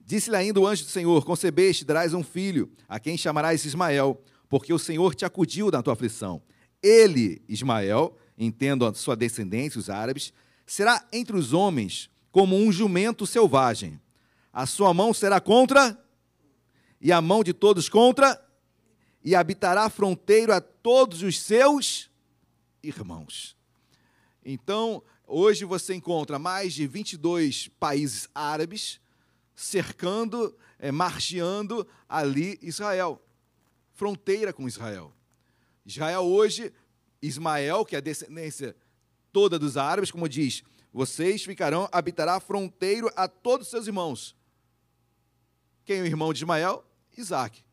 Speaker 4: Disse-lhe ainda o anjo do Senhor: Concebeste, darás um filho, a quem chamarás Ismael, porque o Senhor te acudiu na tua aflição. Ele, Ismael, entendo a sua descendência, os árabes, será entre os homens como um jumento selvagem. A sua mão será contra, e a mão de todos contra, e habitará fronteiro a todos os seus irmãos. Então, hoje você encontra mais de 22 países árabes cercando, é, margeando ali Israel, fronteira com Israel. Israel hoje, Ismael, que é a descendência toda dos árabes, como diz, vocês ficarão, habitará fronteiro a todos os seus irmãos. Quem é o irmão de Ismael? Isaac.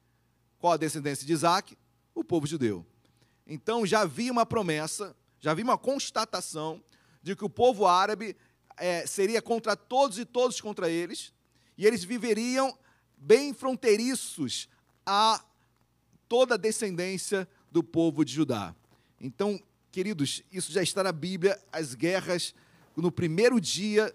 Speaker 4: Qual a descendência de Isaac? O povo judeu. Então já havia uma promessa, já havia uma constatação de que o povo árabe é, seria contra todos e todos contra eles, e eles viveriam bem fronteiriços a toda a descendência do povo de Judá. Então, queridos, isso já está na Bíblia, as guerras no primeiro dia,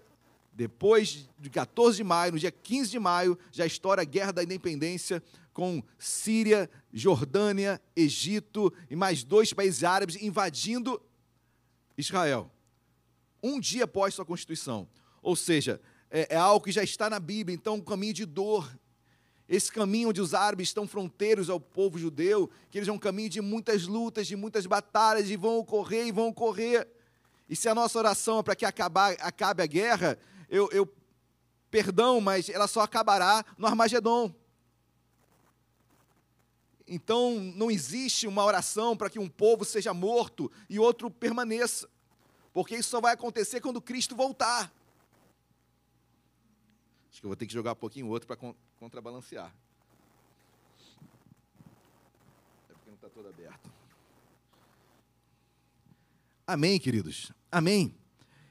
Speaker 4: depois de 14 de maio, no dia 15 de maio, já estoura a Guerra da Independência com Síria, Jordânia, Egito e mais dois países árabes invadindo Israel. Um dia após sua constituição. Ou seja, é, é algo que já está na Bíblia, então um caminho de dor. Esse caminho onde os árabes estão fronteiros ao povo judeu, que eles é um caminho de muitas lutas, de muitas batalhas, e vão ocorrer e vão ocorrer. E se a nossa oração é para que acabar, acabe a guerra, eu, eu perdão, mas ela só acabará no Armagedon. Então, não existe uma oração para que um povo seja morto e outro permaneça, porque isso só vai acontecer quando Cristo voltar. Acho que eu vou ter que jogar um pouquinho outro para contrabalancear. É porque não está todo aberto. Amém, queridos? Amém.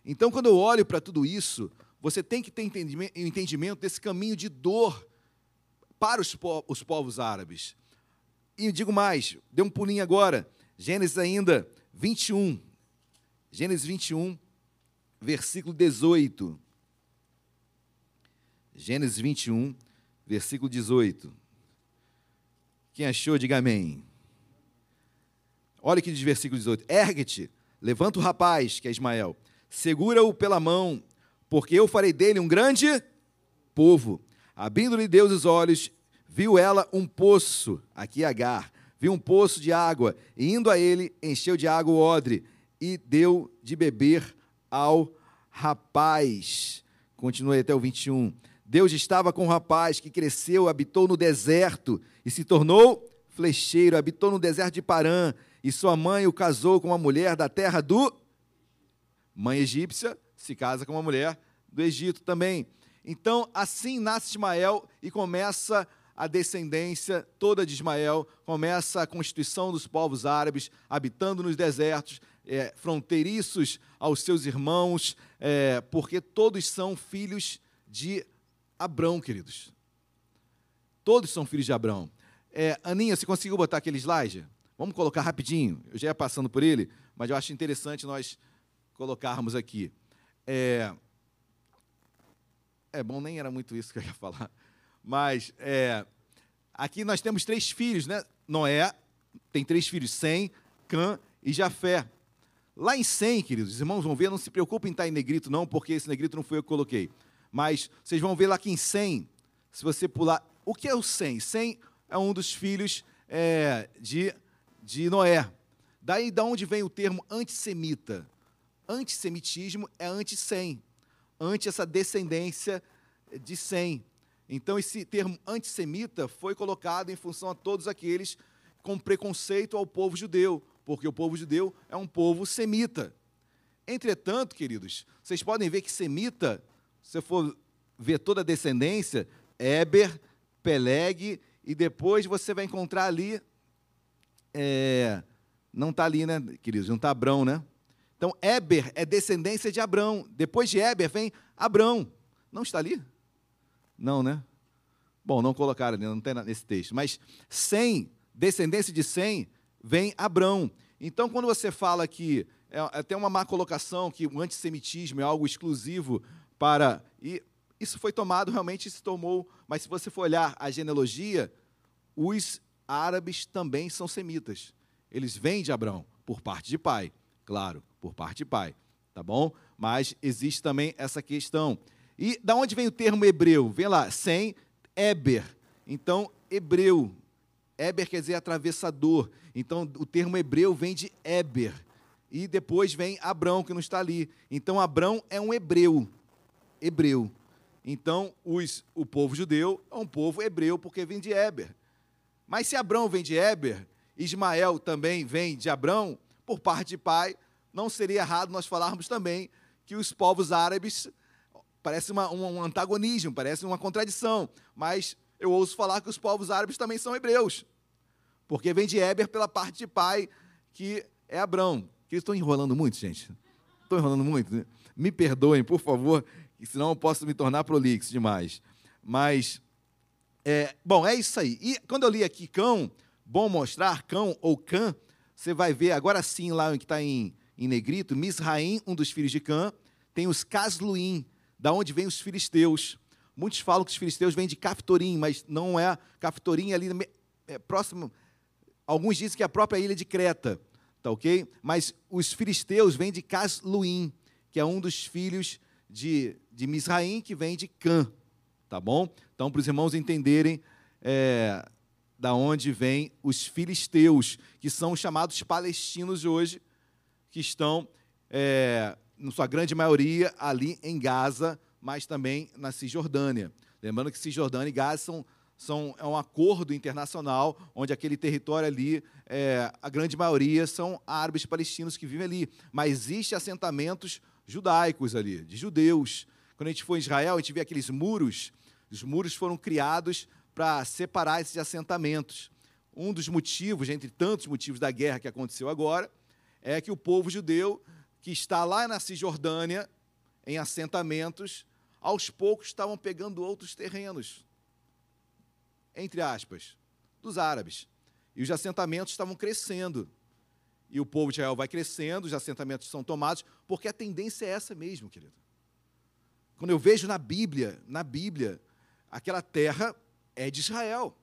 Speaker 4: Então, quando eu olho para tudo isso, você tem que ter entendimento desse caminho de dor para os, os povos árabes. E digo mais, dê um pulinho agora, Gênesis ainda 21. Gênesis 21, versículo 18. Gênesis 21, versículo 18. Quem achou, diga amém. Olha o que diz versículo 18: Ergue-te, levanta o rapaz, que é Ismael, segura-o pela mão, porque eu farei dele um grande povo. Abrindo-lhe Deus os olhos, viu ela um poço, aqui Agar, viu um poço de água, e indo a ele, encheu de água o odre, e deu de beber ao rapaz. Continue até o 21. Deus estava com o rapaz que cresceu, habitou no deserto e se tornou flecheiro, habitou no deserto de Parã, e sua mãe o casou com uma mulher da terra do. Mãe egípcia se casa com uma mulher do Egito também. Então, assim nasce Ismael e começa a descendência toda de Ismael, começa a constituição dos povos árabes, habitando nos desertos, é, fronteiriços aos seus irmãos, é, porque todos são filhos de Abrão, queridos. Todos são filhos de Abrão. É, Aninha, você conseguiu botar aquele slide? Vamos colocar rapidinho. Eu já ia passando por ele, mas eu acho interessante nós colocarmos aqui. É, é bom, nem era muito isso que eu ia falar. Mas é, aqui nós temos três filhos, né? Noé tem três filhos, Sem, Cã e Jafé. Lá em Sem, queridos, os irmãos vão ver, não se preocupem em estar em negrito não, porque esse negrito não foi eu que coloquei. Mas vocês vão ver lá que em Sem, se você pular... O que é o Sem? Sem é um dos filhos é, de, de Noé. Daí da onde vem o termo antissemita? Antissemitismo é anti-sem, anti essa descendência de Sem. Então esse termo antissemita foi colocado em função a todos aqueles com preconceito ao povo judeu, porque o povo judeu é um povo semita. Entretanto, queridos, vocês podem ver que semita, se for ver toda a descendência, Eber, Peleg, e depois você vai encontrar ali. É, não está ali, né, queridos? Não está Abrão, né? Então, Eber é descendência de Abrão. Depois de Eber vem Abrão. Não está ali? Não, né? Bom, não colocaram ali, não tem nesse texto. Mas Sem, descendência de Sem, vem Abrão. Então, quando você fala que é até uma má colocação, que o antissemitismo é algo exclusivo para. E isso foi tomado, realmente se tomou. Mas se você for olhar a genealogia, os árabes também são semitas. Eles vêm de Abraão, por parte de pai, claro, por parte de pai, tá bom? Mas existe também essa questão. E da onde vem o termo hebreu? Vem lá, sem Eber. Então, hebreu. Eber quer dizer atravessador. Então, o termo hebreu vem de Eber. E depois vem Abrão, que não está ali. Então, Abrão é um hebreu. Hebreu. Então, os, o povo judeu é um povo hebreu, porque vem de Eber. Mas se Abrão vem de Eber, Ismael também vem de Abrão, por parte de pai, não seria errado nós falarmos também que os povos árabes parece uma, um, antagonismo, parece uma contradição, mas eu ouço falar que os povos árabes também são hebreus, porque vem de Eber pela parte de pai, que é Abrão. Que estou enrolando muito, gente. Estou enrolando muito. Né? Me perdoem, por favor, senão eu posso me tornar prolixo demais. Mas, é, bom, é isso aí. E quando eu li aqui cão, bom mostrar, cão ou cã, você vai ver agora sim lá que está em, em negrito, Misraim, um dos filhos de Cã, tem os Casluim, da onde vêm os filisteus. Muitos falam que os filisteus vêm de Caftorim, mas não é Caftorim ali é, próximo. Alguns dizem que é a própria ilha de Creta, tá ok? Mas os filisteus vêm de Casluim, que é um dos filhos de, de Misraim, que vem de Cã, tá bom? Então, para os irmãos entenderem é, da onde vêm os filisteus, que são chamados palestinos hoje, que estão, é, na sua grande maioria, ali em Gaza, mas também na Cisjordânia. Lembrando que Cisjordânia e Gaza são, são é um acordo internacional, onde aquele território ali, é, a grande maioria são árabes palestinos que vivem ali, mas existem assentamentos judaicos ali, de judeus. Quando a gente foi em Israel, a gente vê aqueles muros, os muros foram criados para separar esses assentamentos. Um dos motivos, entre tantos motivos da guerra que aconteceu agora, é que o povo judeu que está lá na Cisjordânia, em assentamentos, aos poucos estavam pegando outros terrenos, entre aspas, dos árabes. E os assentamentos estavam crescendo. E o povo de Israel vai crescendo, os assentamentos são tomados, porque a tendência é essa mesmo, querido. Quando eu vejo na Bíblia, na Bíblia, aquela terra é de Israel.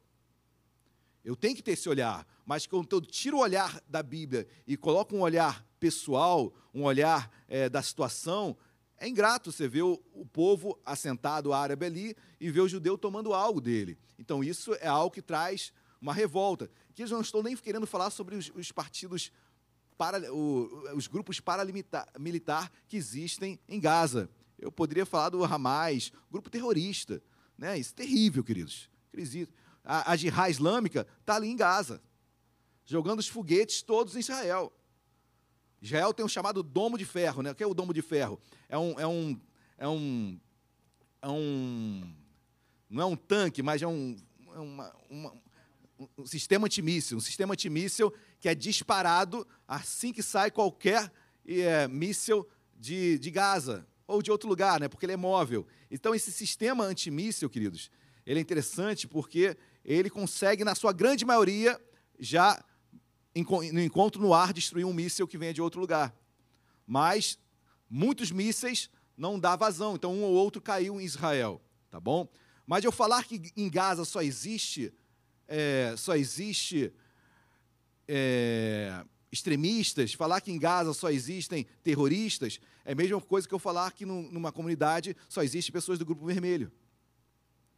Speaker 4: Eu tenho que ter esse olhar, mas quando eu tiro o olhar da Bíblia e coloco um olhar pessoal, um olhar é, da situação, é ingrato você ver o, o, povo assentado árabe ali e ver o judeu tomando algo dele. Então, isso é algo que traz uma revolta. Que eu não estou nem querendo falar sobre os, os partidos, para, o, os grupos paramilitar que existem em Gaza. Eu poderia falar do Hamas, grupo terrorista. Né? Isso é terrível, queridos. A, a Jihad Islâmica está ali em Gaza, jogando os foguetes todos em Israel. Israel tem um chamado domo de ferro. Né? O que é o domo de ferro? É um, é um, é um, é um não é um tanque, mas é um, é uma, uma, um sistema antimíssil. Um sistema antimíssil que é disparado assim que sai qualquer é, míssil de, de Gaza ou de outro lugar, né? porque ele é móvel. Então, esse sistema antimíssil, queridos, ele é interessante porque ele consegue, na sua grande maioria, já no encontro no ar, destruir um míssil que venha de outro lugar. Mas muitos mísseis não dá vazão, então um ou outro caiu em Israel, tá bom? Mas eu falar que em Gaza só existe, é, só existe é, extremistas, falar que em Gaza só existem terroristas, é a mesma coisa que eu falar que numa comunidade só existem pessoas do grupo vermelho.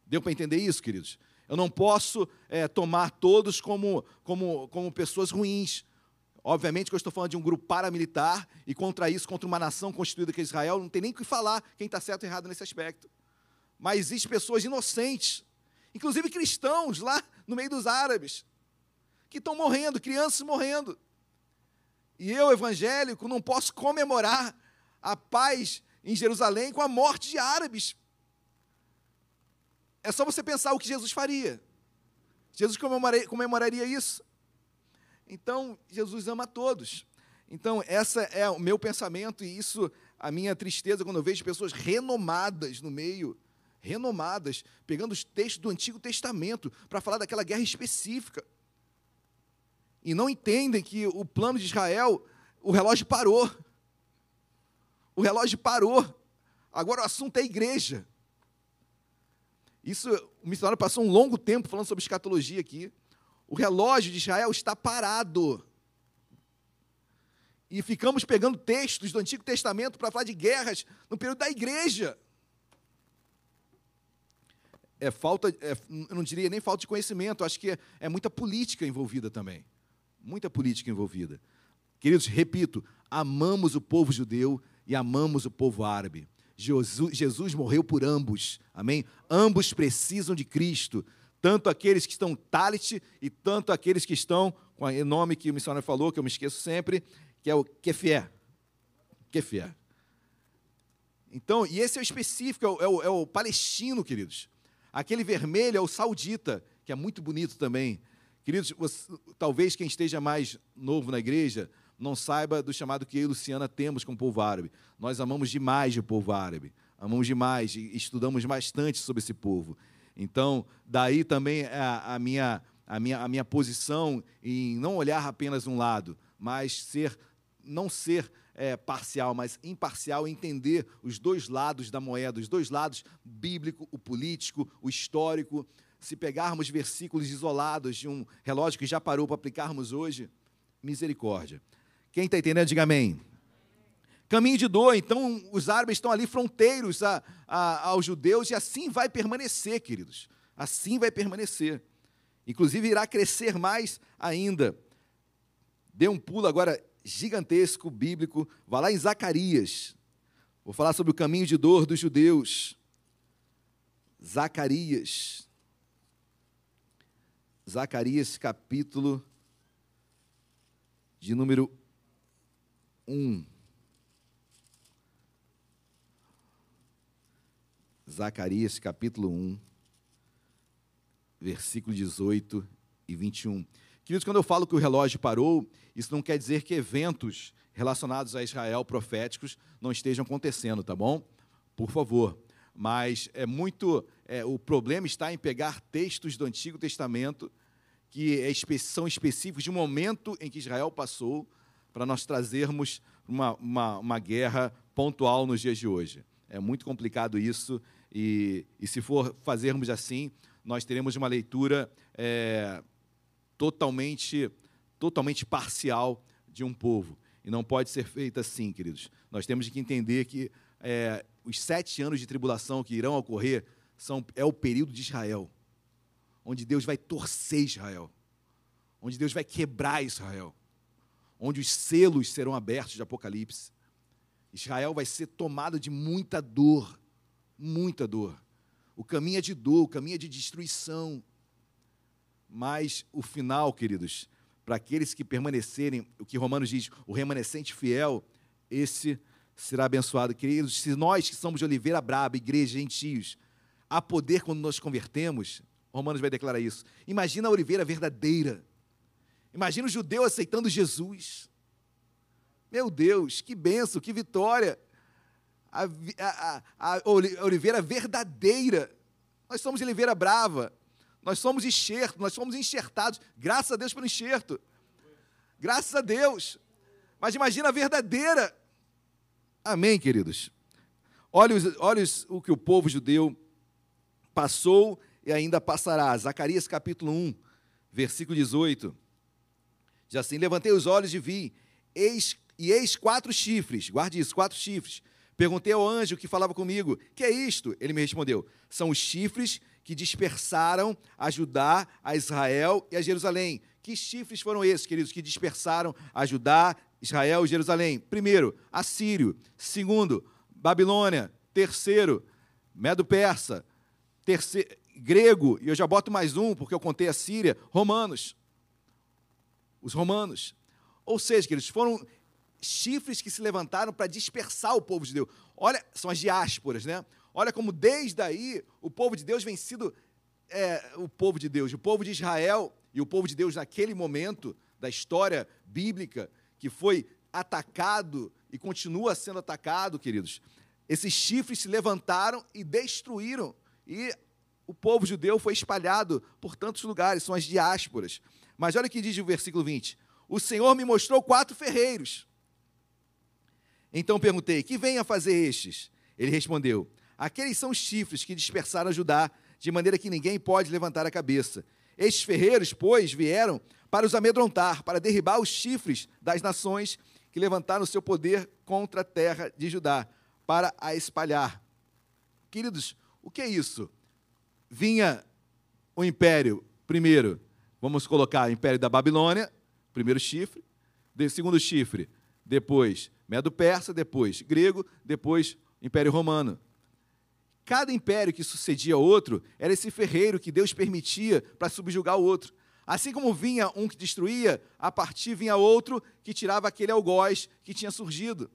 Speaker 4: Deu para entender isso, queridos? Eu não posso é, tomar todos como, como, como pessoas ruins. Obviamente que eu estou falando de um grupo paramilitar e contra isso, contra uma nação constituída que é Israel, não tem nem o que falar quem está certo ou errado nesse aspecto. Mas existem pessoas inocentes, inclusive cristãos lá no meio dos árabes, que estão morrendo, crianças morrendo. E eu, evangélico, não posso comemorar a paz em Jerusalém com a morte de árabes. É só você pensar o que Jesus faria. Jesus comemoraria, isso. Então, Jesus ama todos. Então, essa é o meu pensamento e isso a minha tristeza quando eu vejo pessoas renomadas no meio, renomadas, pegando os textos do Antigo Testamento para falar daquela guerra específica. E não entendem que o plano de Israel, o relógio parou. O relógio parou. Agora o assunto é igreja. Isso, o missionário passou um longo tempo falando sobre escatologia aqui. O relógio de Israel está parado. E ficamos pegando textos do Antigo Testamento para falar de guerras no período da igreja. É falta, é, eu não diria nem falta de conhecimento, acho que é, é muita política envolvida também. Muita política envolvida. Queridos, repito, amamos o povo judeu e amamos o povo árabe. Jesus, Jesus morreu por ambos, amém? Ambos precisam de Cristo, tanto aqueles que estão talit e tanto aqueles que estão, com o nome que o missionário falou, que eu me esqueço sempre, que é o Kefié. Kefié. Então, e esse é o específico, é o, é o, é o palestino, queridos. Aquele vermelho é o saudita, que é muito bonito também. Queridos, você, talvez quem esteja mais novo na igreja não saiba do chamado que eu e Luciana temos com o povo árabe. Nós amamos demais o povo árabe. Amamos demais e estudamos bastante sobre esse povo. Então, daí também a, a, minha, a, minha, a minha posição em não olhar apenas um lado, mas ser não ser é, parcial, mas imparcial, entender os dois lados da moeda, os dois lados bíblico, o político, o histórico. Se pegarmos versículos isolados de um relógio que já parou para aplicarmos hoje, misericórdia. Quem está entendendo, diga amém. Caminho de dor, então os árabes estão ali fronteiros a, a, aos judeus e assim vai permanecer, queridos. Assim vai permanecer. Inclusive irá crescer mais ainda. Dê um pulo agora gigantesco, bíblico. Vá lá em Zacarias. Vou falar sobre o caminho de dor dos judeus. Zacarias. Zacarias, capítulo de número 1. Zacarias, capítulo 1, versículo 18 e 21. Queridos, quando eu falo que o relógio parou, isso não quer dizer que eventos relacionados a Israel proféticos não estejam acontecendo, tá bom? Por favor. Mas é muito. É, o problema está em pegar textos do Antigo Testamento que é, são específicos de um momento em que Israel passou para nós trazermos uma, uma, uma guerra pontual nos dias de hoje. É muito complicado isso, e, e se for fazermos assim, nós teremos uma leitura é, totalmente, totalmente parcial de um povo. E não pode ser feita assim, queridos. Nós temos que entender que é, os sete anos de tribulação que irão ocorrer são, é o período de Israel, onde Deus vai torcer Israel, onde Deus vai quebrar Israel, onde os selos serão abertos de Apocalipse. Israel vai ser tomado de muita dor, muita dor. O caminho é de dor, o caminho é de destruição. Mas o final, queridos, para aqueles que permanecerem, o que Romanos diz, o remanescente fiel, esse será abençoado. Queridos, se nós que somos de Oliveira Braba, igreja, gentios, há poder quando nós convertemos, Romanos vai declarar isso. Imagina a oliveira verdadeira Imagina o judeu aceitando Jesus. Meu Deus, que benção, que vitória. A, a, a, a oliveira verdadeira. Nós somos oliveira brava. Nós somos enxerto, nós somos enxertados. Graças a Deus pelo enxerto. Graças a Deus. Mas imagina a verdadeira. Amém, queridos. Olha, os, olha os, o que o povo judeu passou e ainda passará. Zacarias capítulo 1, versículo 18. Diz assim: Levantei os olhos e vi, eis, e eis quatro chifres, guarde isso, quatro chifres. Perguntei ao anjo que falava comigo: Que é isto? Ele me respondeu: São os chifres que dispersaram a Judá, a Israel e a Jerusalém. Que chifres foram esses, queridos, que dispersaram a Judá, Israel e Jerusalém? Primeiro, Assírio. Segundo, Babilônia. Terceiro, Medo-Persa. Terceiro, grego, e eu já boto mais um, porque eu contei a Síria, romanos. Os romanos. Ou seja, queridos, foram chifres que se levantaram para dispersar o povo de Deus. Olha, são as diásporas, né? Olha como desde aí o povo de Deus vem sido é, o povo de Deus, o povo de Israel e o povo de Deus naquele momento da história bíblica que foi atacado e continua sendo atacado, queridos. Esses chifres se levantaram e destruíram e o povo judeu foi espalhado por tantos lugares, são as diásporas. Mas olha o que diz o versículo 20: O Senhor me mostrou quatro ferreiros. Então perguntei: Que venha fazer estes? Ele respondeu: Aqueles são os chifres que dispersaram Judá, de maneira que ninguém pode levantar a cabeça. Estes ferreiros, pois, vieram para os amedrontar, para derribar os chifres das nações que levantaram o seu poder contra a terra de Judá, para a espalhar. Queridos, o que é isso? Vinha o império, primeiro, vamos colocar o império da Babilônia, primeiro chifre, segundo chifre, depois Medo-Persa, depois grego, depois Império Romano. Cada império que sucedia outro era esse ferreiro que Deus permitia para subjugar o outro. Assim como vinha um que destruía, a partir vinha outro que tirava aquele algoz que tinha surgido.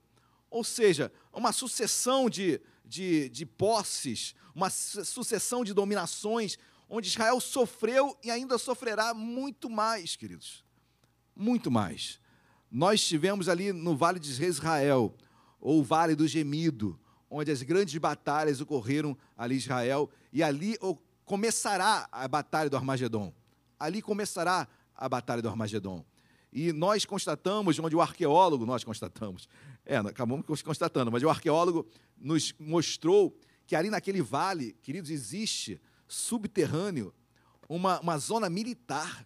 Speaker 4: Ou seja, uma sucessão de, de, de posses, uma sucessão de dominações, onde Israel sofreu e ainda sofrerá muito mais, queridos. Muito mais. Nós estivemos ali no Vale de Israel, ou Vale do Gemido, onde as grandes batalhas ocorreram ali em Israel, e ali começará a batalha do Armagedon. Ali começará a batalha do Armagedon. E nós constatamos, onde o arqueólogo, nós constatamos, é, acabamos constatando, mas o arqueólogo nos mostrou que ali naquele vale, queridos, existe subterrâneo uma, uma zona militar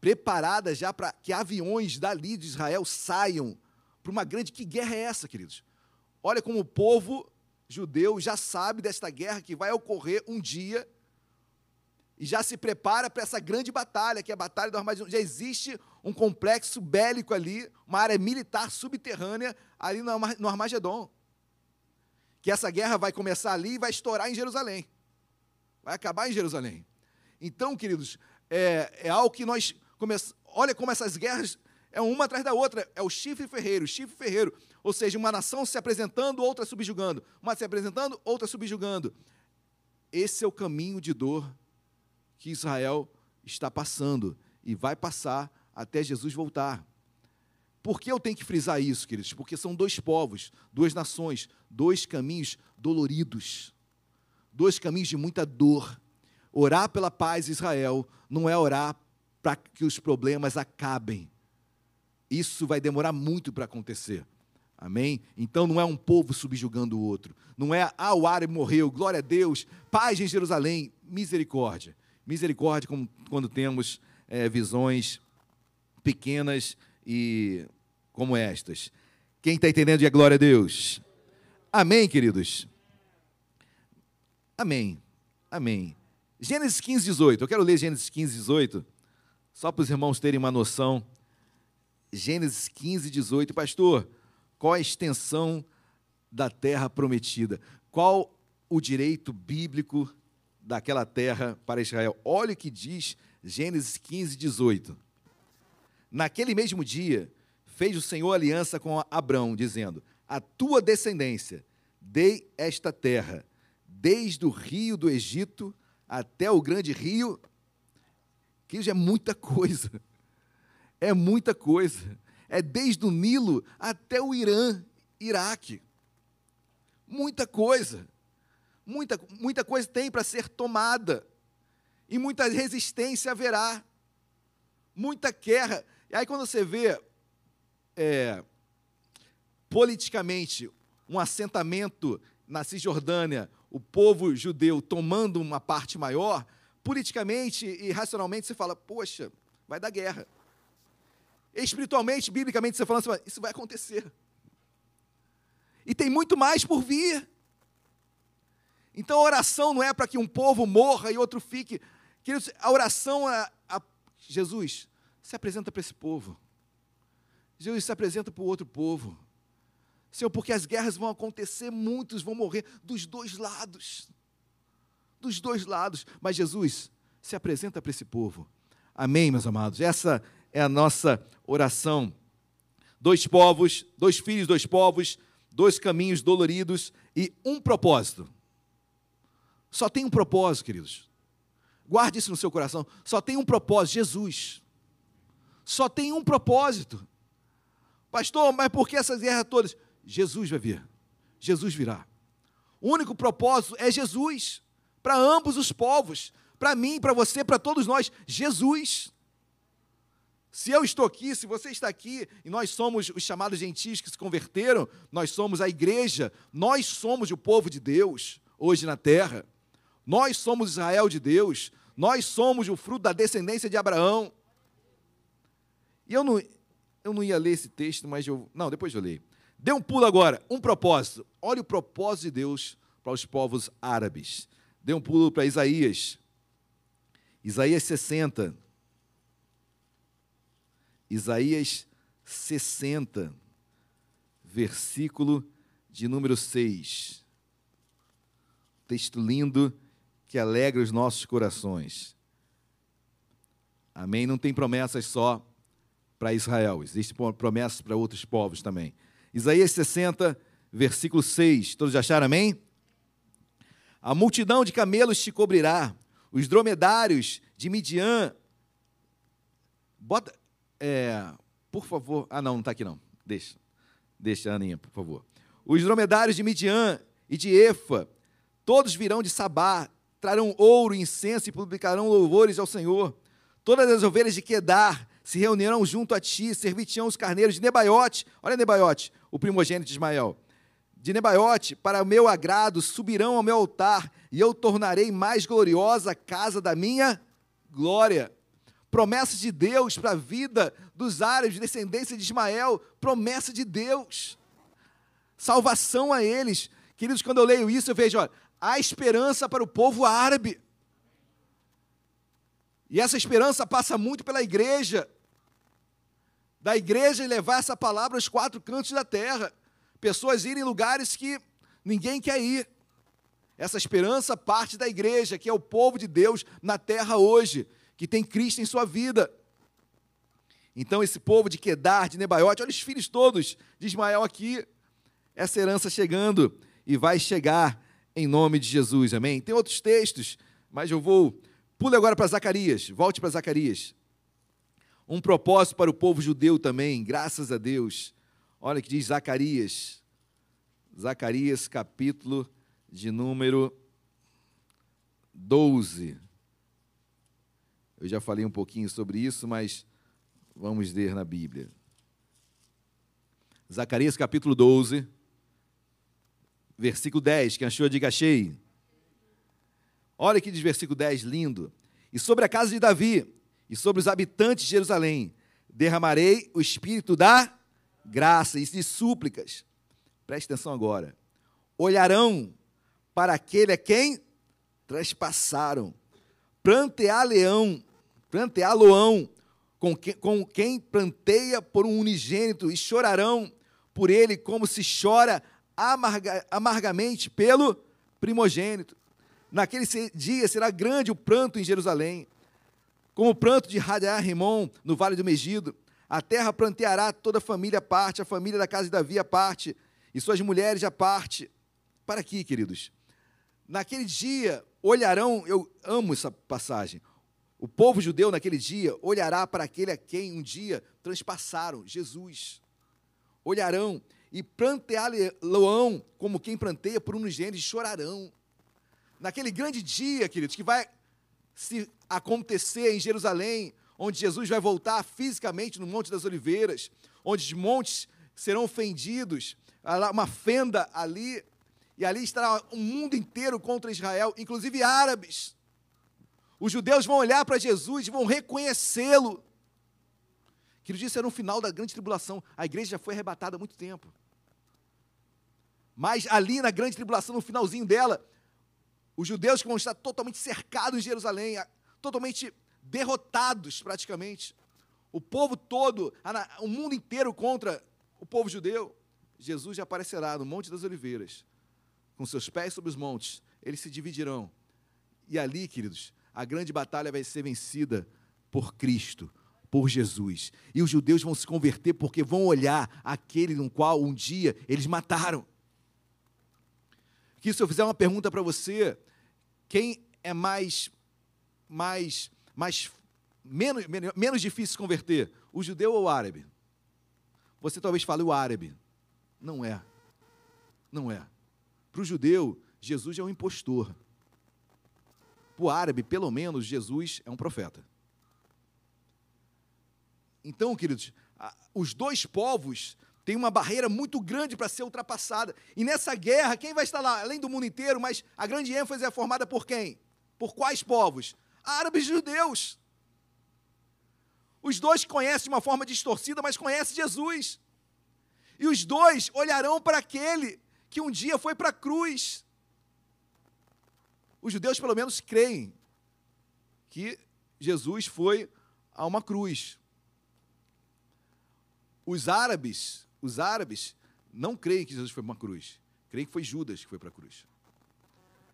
Speaker 4: preparada já para que aviões dali de Israel saiam para uma grande. Que guerra é essa, queridos? Olha como o povo judeu já sabe desta guerra que vai ocorrer um dia e já se prepara para essa grande batalha, que é a Batalha do Armagedon. Já existe um complexo bélico ali, uma área militar subterrânea ali no Armagedon. Que essa guerra vai começar ali e vai estourar em Jerusalém. Vai acabar em Jerusalém. Então, queridos, é, é algo que nós começamos. Olha como essas guerras é uma atrás da outra. É o chifre ferreiro, chifre ferreiro. Ou seja, uma nação se apresentando, outra subjugando. Uma se apresentando, outra subjugando. Esse é o caminho de dor que Israel está passando e vai passar até Jesus voltar. Por que eu tenho que frisar isso, queridos? Porque são dois povos, duas nações, dois caminhos doloridos, dois caminhos de muita dor. Orar pela paz Israel não é orar para que os problemas acabem. Isso vai demorar muito para acontecer. Amém? Então não é um povo subjugando o outro. Não é, ah, o árabe morreu, glória a Deus, paz em Jerusalém, misericórdia. Misericórdia como, quando temos é, visões pequenas e como estas. Quem está entendendo, diga glória a Deus. Amém, queridos? Amém. Amém. Gênesis 15, 18. Eu quero ler Gênesis 15, 18, só para os irmãos terem uma noção. Gênesis 15, 18. Pastor, qual a extensão da terra prometida? Qual o direito bíblico daquela terra para Israel? Olha o que diz Gênesis 15, 18. Naquele mesmo dia, fez o Senhor aliança com Abrão, dizendo: A tua descendência dei esta terra, desde o rio do Egito até o grande rio. Que isso é muita coisa. É muita coisa é desde o Nilo até o Irã, Iraque. Muita coisa. Muita, muita coisa tem para ser tomada. E muita resistência haverá. Muita guerra. E aí, quando você vê é, politicamente um assentamento na Cisjordânia, o povo judeu tomando uma parte maior, politicamente e racionalmente você fala: poxa, vai dar guerra espiritualmente, biblicamente, você falando assim, isso vai acontecer. E tem muito mais por vir. Então a oração não é para que um povo morra e outro fique. A oração é. A... Jesus se apresenta para esse povo. Jesus se apresenta para o outro povo. Senhor, porque as guerras vão acontecer, muitos vão morrer dos dois lados. Dos dois lados. Mas Jesus se apresenta para esse povo. Amém, meus amados? Essa é a nossa oração. Dois povos, dois filhos, dois povos, dois caminhos doloridos e um propósito. Só tem um propósito, queridos. Guarde isso no seu coração. Só tem um propósito: Jesus. Só tem um propósito. Pastor, mas por que essas guerras todas? Jesus vai vir. Jesus virá. O único propósito é Jesus. Para ambos os povos. Para mim, para você, para todos nós. Jesus. Se eu estou aqui, se você está aqui, e nós somos os chamados gentios que se converteram, nós somos a igreja, nós somos o povo de Deus hoje na terra. Nós somos Israel de Deus, nós somos o fruto da descendência de Abraão. E eu não, eu não ia ler esse texto, mas eu. Não, depois eu leio. Dê um pulo agora, um propósito. Olha o propósito de Deus para os povos árabes. Dê um pulo para Isaías. Isaías 60. Isaías 60, versículo de número 6. Texto lindo que alegra os nossos corações. Amém? Não tem promessas só para Israel, existem promessas para outros povos também. Isaías 60, versículo 6. Todos acharam amém? A multidão de camelos te cobrirá, os dromedários de Midian. Bota, é, por favor. Ah, não, não está aqui não. Deixa. Deixa, Aninha, por favor. Os dromedários de Midian e de Efa, todos virão de Sabá, trarão ouro, incenso e publicarão louvores ao Senhor. Todas as ovelhas de Quedar se reunirão junto a ti, servitiam os carneiros de Nebaiote. Olha Nebaiote, o primogênito de Ismael. De Nebaiote, para o meu agrado, subirão ao meu altar, e eu tornarei mais gloriosa a casa da minha glória promessas de Deus para a vida dos árabes, descendência de Ismael, promessa de Deus, salvação a eles. Queridos, quando eu leio isso, eu vejo, olha, há esperança para o povo árabe. E essa esperança passa muito pela igreja, da igreja levar essa palavra aos quatro cantos da terra. Pessoas irem em lugares que ninguém quer ir. Essa esperança parte da igreja, que é o povo de Deus na terra hoje que tem Cristo em sua vida. Então, esse povo de Quedar, de Nebaiote, olha os filhos todos de Ismael aqui, essa herança chegando e vai chegar em nome de Jesus, amém? Tem outros textos, mas eu vou. Pule agora para Zacarias, volte para Zacarias. Um propósito para o povo judeu também, graças a Deus. Olha que diz Zacarias. Zacarias, capítulo de número 12. Eu já falei um pouquinho sobre isso, mas vamos ler na Bíblia. Zacarias capítulo 12, versículo 10. Quem achou, diga achei. Olha que diz versículo 10, lindo. E sobre a casa de Davi, e sobre os habitantes de Jerusalém, derramarei o espírito da graça e de súplicas. Preste atenção agora. Olharão para aquele a quem trespassaram. Plantear leão planteá-lo-ão com, que, com quem planteia por um unigênito e chorarão por ele como se chora amarga, amargamente pelo primogênito. Naquele dia será grande o pranto em Jerusalém, como o pranto de Hadaar Rimon no vale do Megido. A terra planteará toda a família parte, a família da casa de Davi à parte, e suas mulheres à parte. Para aqui, queridos. Naquele dia olharão, eu amo essa passagem, o povo judeu naquele dia olhará para aquele a quem um dia transpassaram, Jesus. Olharão e planteá-lo-ão como quem planteia por um gênero e chorarão. Naquele grande dia, queridos, que vai se acontecer em Jerusalém, onde Jesus vai voltar fisicamente no Monte das Oliveiras, onde os montes serão fendidos, uma fenda ali, e ali estará o mundo inteiro contra Israel, inclusive árabes os judeus vão olhar para Jesus e vão reconhecê-lo. Que isso era no final da grande tribulação. A igreja já foi arrebatada há muito tempo. Mas ali na grande tribulação, no finalzinho dela, Os judeus que vão estar totalmente cercados em Jerusalém, totalmente derrotados praticamente. O povo todo, o mundo inteiro contra o povo judeu. Jesus já aparecerá no Monte das Oliveiras, com seus pés sobre os montes, eles se dividirão. E ali, queridos, a grande batalha vai ser vencida por Cristo, por Jesus. E os judeus vão se converter porque vão olhar aquele no qual um dia eles mataram. Que se eu fizer uma pergunta para você, quem é mais mais mais menos, menos difícil converter, o judeu ou o árabe? Você talvez fale o árabe. Não é. Não é. Para o judeu, Jesus é um impostor. Para o árabe, pelo menos, Jesus é um profeta. Então, queridos, os dois povos têm uma barreira muito grande para ser ultrapassada. E nessa guerra, quem vai estar lá? Além do mundo inteiro, mas a grande ênfase é formada por quem? Por quais povos? Árabes e judeus. Os dois conhecem de uma forma distorcida, mas conhecem Jesus. E os dois olharão para aquele que um dia foi para a cruz. Os judeus, pelo menos, creem que Jesus foi a uma cruz. Os árabes, os árabes não creem que Jesus foi para uma cruz. Creem que foi Judas que foi para a cruz.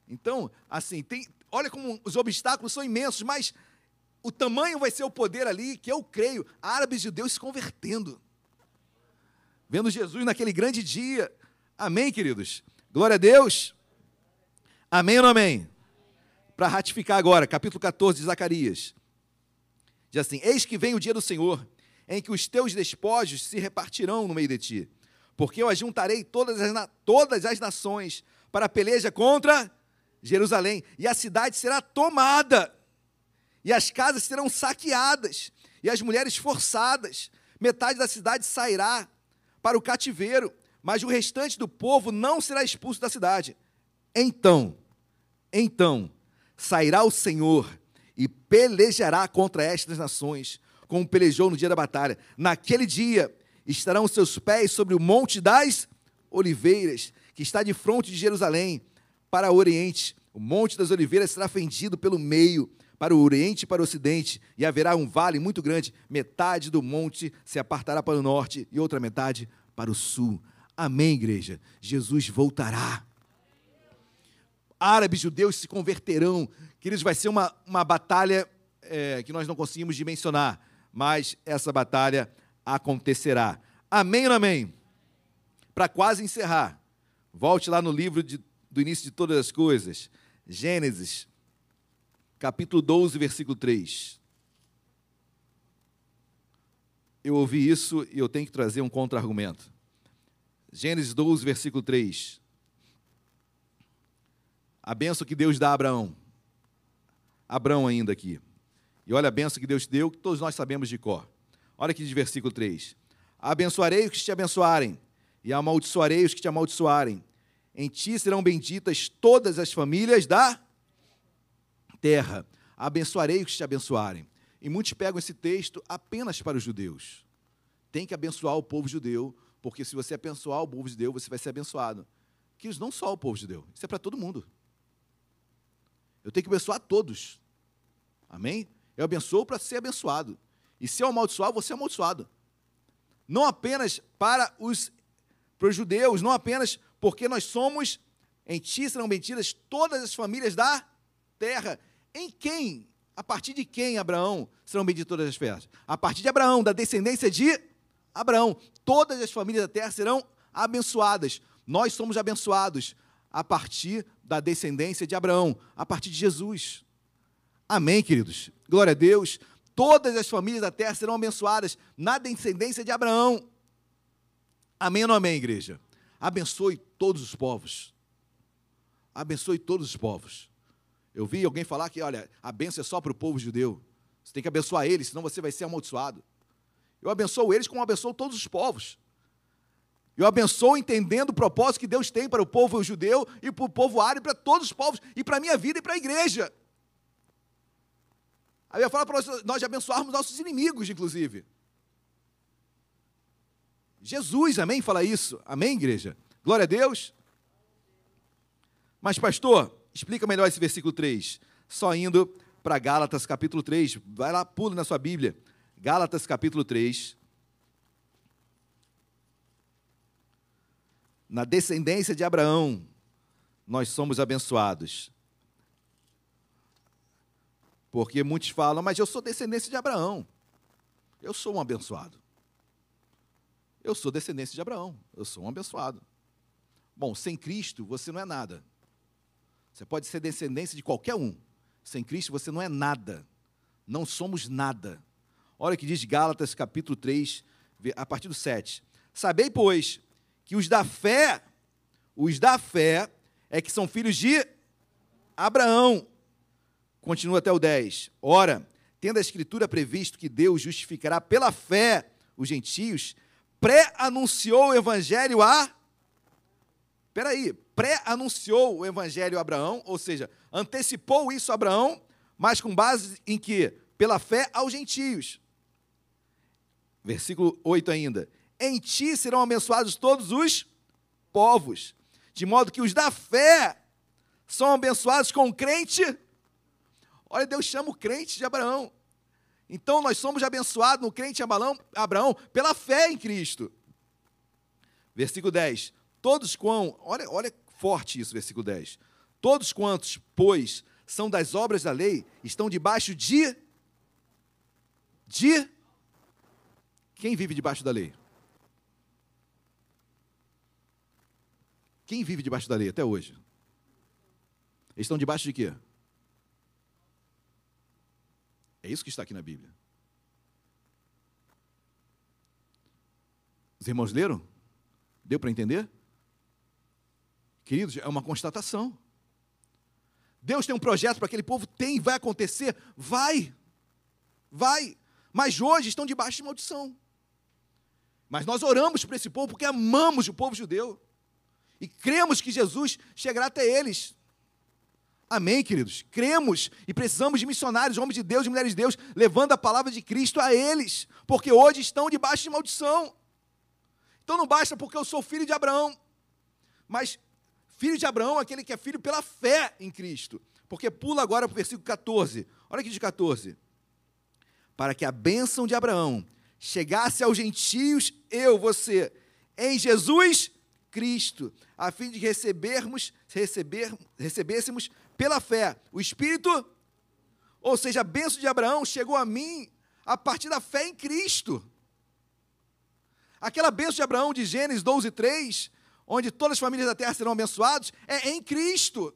Speaker 4: Então, assim, tem, olha como os obstáculos são imensos, mas o tamanho vai ser o poder ali, que eu creio, árabes e judeus se convertendo. Vendo Jesus naquele grande dia. Amém, queridos? Glória a Deus. Amém ou não amém? Para ratificar agora, capítulo 14 de Zacarias. Diz assim: Eis que vem o dia do Senhor, em que os teus despojos se repartirão no meio de ti. Porque eu ajuntarei todas as, todas as nações para a peleja contra Jerusalém, e a cidade será tomada, e as casas serão saqueadas, e as mulheres forçadas. Metade da cidade sairá para o cativeiro, mas o restante do povo não será expulso da cidade. Então, então, sairá o Senhor e pelejará contra estas nações, como pelejou no dia da batalha. Naquele dia estarão os seus pés sobre o monte das oliveiras, que está de fronte de Jerusalém, para o oriente. O monte das oliveiras será fendido pelo meio, para o oriente e para o ocidente, e haverá um vale muito grande. Metade do monte se apartará para o norte e outra metade para o sul. Amém, igreja? Jesus voltará. Árabes, judeus se converterão. Queridos, vai ser uma, uma batalha é, que nós não conseguimos dimensionar, mas essa batalha acontecerá. Amém ou amém? Para quase encerrar, volte lá no livro de, do início de todas as coisas, Gênesis, capítulo 12, versículo 3. Eu ouvi isso e eu tenho que trazer um contra-argumento. Gênesis 12, versículo 3. A benção que Deus dá a Abraão. Abraão ainda aqui. E olha a benção que Deus deu, que todos nós sabemos de cor. Olha aqui de versículo 3. Abençoarei os que te abençoarem, e amaldiçoarei os que te amaldiçoarem. Em ti serão benditas todas as famílias da terra. Abençoarei os que te abençoarem. E muitos pegam esse texto apenas para os judeus. Tem que abençoar o povo judeu, porque se você abençoar o povo judeu, você vai ser abençoado. Que não só o povo judeu, isso é para todo mundo. Eu tenho que abençoar todos. Amém? Eu abençoo para ser abençoado. E se eu amaldiçoar, você é amaldiçoado. Não apenas para os, para os judeus, não apenas porque nós somos, em ti serão benditas todas as famílias da terra. Em quem? A partir de quem, Abraão, serão benditas todas as festas? A partir de Abraão, da descendência de Abraão. Todas as famílias da terra serão abençoadas. Nós somos abençoados a partir da descendência de Abraão, a partir de Jesus. Amém, queridos? Glória a Deus. Todas as famílias da terra serão abençoadas na descendência de Abraão. Amém ou não amém, igreja? Abençoe todos os povos. Abençoe todos os povos. Eu vi alguém falar que, olha, a benção é só para o povo judeu. Você tem que abençoar eles, senão você vai ser amaldiçoado. Eu abençoo eles como abençoo todos os povos. Eu abençoo entendendo o propósito que Deus tem para o povo judeu e para o povo árabe, para todos os povos, e para a minha vida e para a igreja. Aí eu falo para nós, nós abençoarmos nossos inimigos, inclusive. Jesus, amém? Fala isso. Amém, igreja? Glória a Deus. Mas, pastor, explica melhor esse versículo 3. Só indo para Gálatas capítulo 3. Vai lá, pula na sua Bíblia. Gálatas capítulo 3. Na descendência de Abraão, nós somos abençoados. Porque muitos falam, mas eu sou descendência de Abraão. Eu sou um abençoado. Eu sou descendência de Abraão. Eu sou um abençoado. Bom, sem Cristo você não é nada. Você pode ser descendência de qualquer um. Sem Cristo você não é nada. Não somos nada. Olha o que diz Gálatas capítulo 3, a partir do 7. Sabei, pois, que os da fé, os da fé, é que são filhos de Abraão. Continua até o 10. Ora, tendo a Escritura previsto que Deus justificará pela fé os gentios, pré-anunciou o Evangelho a. Peraí, pré-anunciou o Evangelho a Abraão, ou seja, antecipou isso a Abraão, mas com base em que? Pela fé aos gentios. Versículo 8 ainda. Em ti serão abençoados todos os povos, de modo que os da fé são abençoados com crente Olha, Deus chama o crente de Abraão. Então nós somos abençoados no crente Abraão, pela fé em Cristo. Versículo 10. Todos quão, olha, olha forte isso, versículo 10. Todos quantos, pois, são das obras da lei, estão debaixo de de quem vive debaixo da lei? Quem vive debaixo da lei até hoje? Eles estão debaixo de quê? É isso que está aqui na Bíblia. Os irmãos leram? Deu para entender? Queridos, é uma constatação. Deus tem um projeto para aquele povo? Tem, vai acontecer? Vai. Vai. Mas hoje estão debaixo de maldição. Mas nós oramos por esse povo porque amamos o povo judeu. E cremos que Jesus chegará até eles. Amém, queridos? Cremos e precisamos de missionários, homens de Deus e mulheres de Deus, levando a palavra de Cristo a eles, porque hoje estão debaixo de maldição. Então não basta porque eu sou filho de Abraão, mas filho de Abraão aquele que é filho pela fé em Cristo. Porque pula agora para o versículo 14. Olha aqui de 14. Para que a bênção de Abraão chegasse aos gentios, eu, você, em Jesus Cristo, a fim de recebermos, receber, recebêssemos pela fé o Espírito, ou seja, a bênção de Abraão chegou a mim a partir da fé em Cristo. Aquela bênção de Abraão de Gênesis 12, 3, onde todas as famílias da terra serão abençoadas, é em Cristo.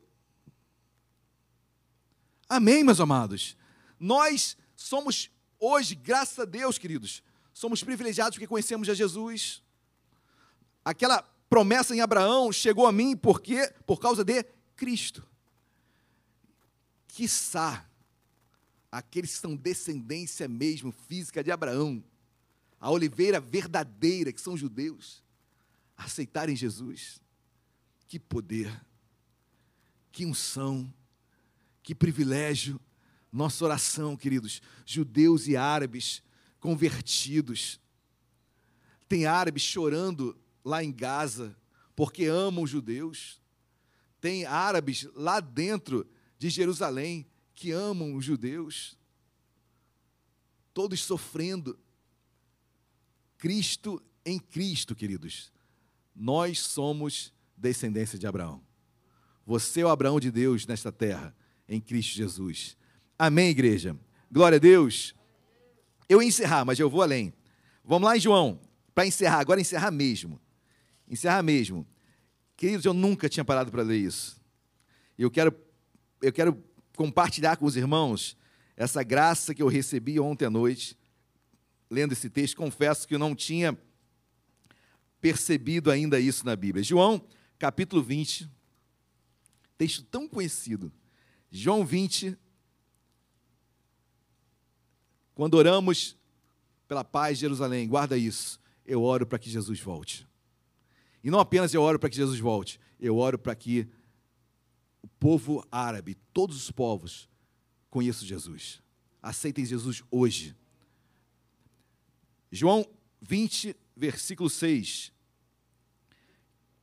Speaker 4: Amém, meus amados? Nós somos hoje, graças a Deus, queridos, somos privilegiados porque conhecemos a Jesus. Aquela promessa em Abraão chegou a mim porque por causa de Cristo. Quiçá aqueles que são descendência mesmo física de Abraão, a oliveira verdadeira, que são judeus, aceitarem Jesus. Que poder, que unção, que privilégio. Nossa oração, queridos, judeus e árabes convertidos. Tem árabes chorando lá em Gaza, porque amam os judeus. Tem árabes lá dentro de Jerusalém que amam os judeus. Todos sofrendo. Cristo em Cristo, queridos. Nós somos descendência de Abraão. Você é o Abraão de Deus nesta terra, em Cristo Jesus. Amém, igreja? Glória a Deus. Eu ia encerrar, mas eu vou além. Vamos lá João, para encerrar, agora encerrar mesmo encerrar mesmo. Queridos, eu nunca tinha parado para ler isso. Eu quero, eu quero compartilhar com os irmãos essa graça que eu recebi ontem à noite, lendo esse texto. Confesso que eu não tinha percebido ainda isso na Bíblia. João, capítulo 20, texto tão conhecido. João 20, quando oramos pela paz de Jerusalém, guarda isso. Eu oro para que Jesus volte. E não apenas eu oro para que Jesus volte, eu oro para que o povo árabe, todos os povos, conheçam Jesus. Aceitem Jesus hoje. João 20, versículo 6.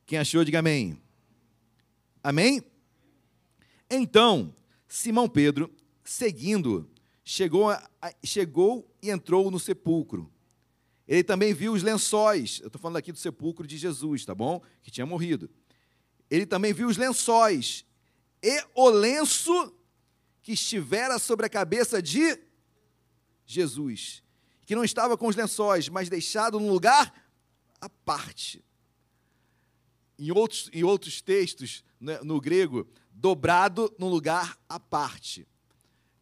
Speaker 4: Quem achou, diga amém. Amém? Então, Simão Pedro, seguindo, chegou, a, chegou e entrou no sepulcro. Ele também viu os lençóis. Eu estou falando aqui do sepulcro de Jesus, tá bom? Que tinha morrido. Ele também viu os lençóis e o lenço que estivera sobre a cabeça de Jesus, que não estava com os lençóis, mas deixado num lugar à parte. Em outros, em outros textos, né, no grego, dobrado num lugar à parte.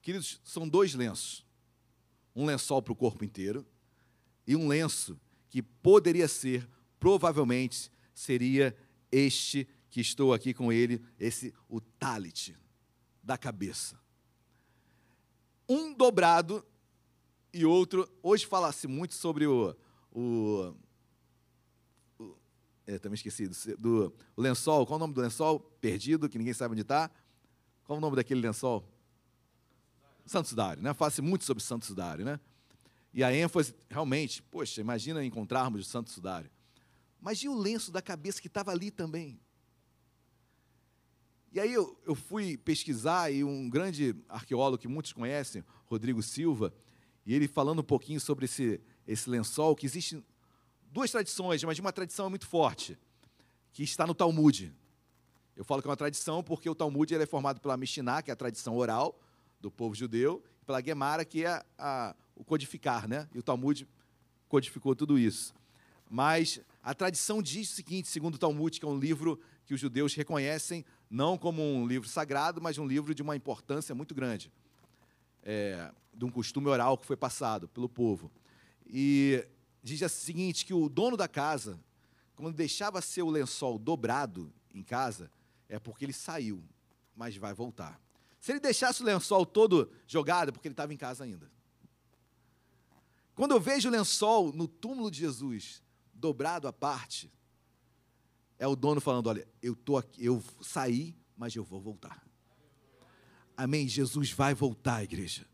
Speaker 4: Queridos, são dois lenços. Um lençol para o corpo inteiro e um lenço que poderia ser, provavelmente, seria este que estou aqui com ele, esse o talit da cabeça. Um dobrado e outro. Hoje fala-se muito sobre o. o, é, também esqueci do, do lençol. Qual o nome do lençol? Perdido, que ninguém sabe onde está. Qual o nome daquele lençol? Santo Sudário, né? Fala-se muito sobre Santo Sudário, né? E a ênfase, realmente, poxa, imagina encontrarmos o Santo Sudário. Mas e o lenço da cabeça que estava ali também? E aí eu, eu fui pesquisar e um grande arqueólogo que muitos conhecem, Rodrigo Silva, e ele falando um pouquinho sobre esse, esse lençol, que existe duas tradições, mas uma tradição é muito forte, que está no Talmud. Eu falo que é uma tradição porque o Talmud ele é formado pela Mishnah, que é a tradição oral do povo judeu, pela Gemara, que é a, o codificar, né? E o Talmud codificou tudo isso. Mas a tradição diz o seguinte, segundo o Talmud, que é um livro que os judeus reconhecem não como um livro sagrado, mas um livro de uma importância muito grande é, de um costume oral que foi passado pelo povo. E diz o seguinte, que o dono da casa, quando deixava seu lençol dobrado em casa, é porque ele saiu, mas vai voltar. Se ele deixasse o lençol todo jogado, porque ele estava em casa ainda. Quando eu vejo o lençol no túmulo de Jesus, dobrado à parte, é o dono falando: olha, eu tô aqui, eu saí, mas eu vou voltar. Amém. Jesus vai voltar, igreja.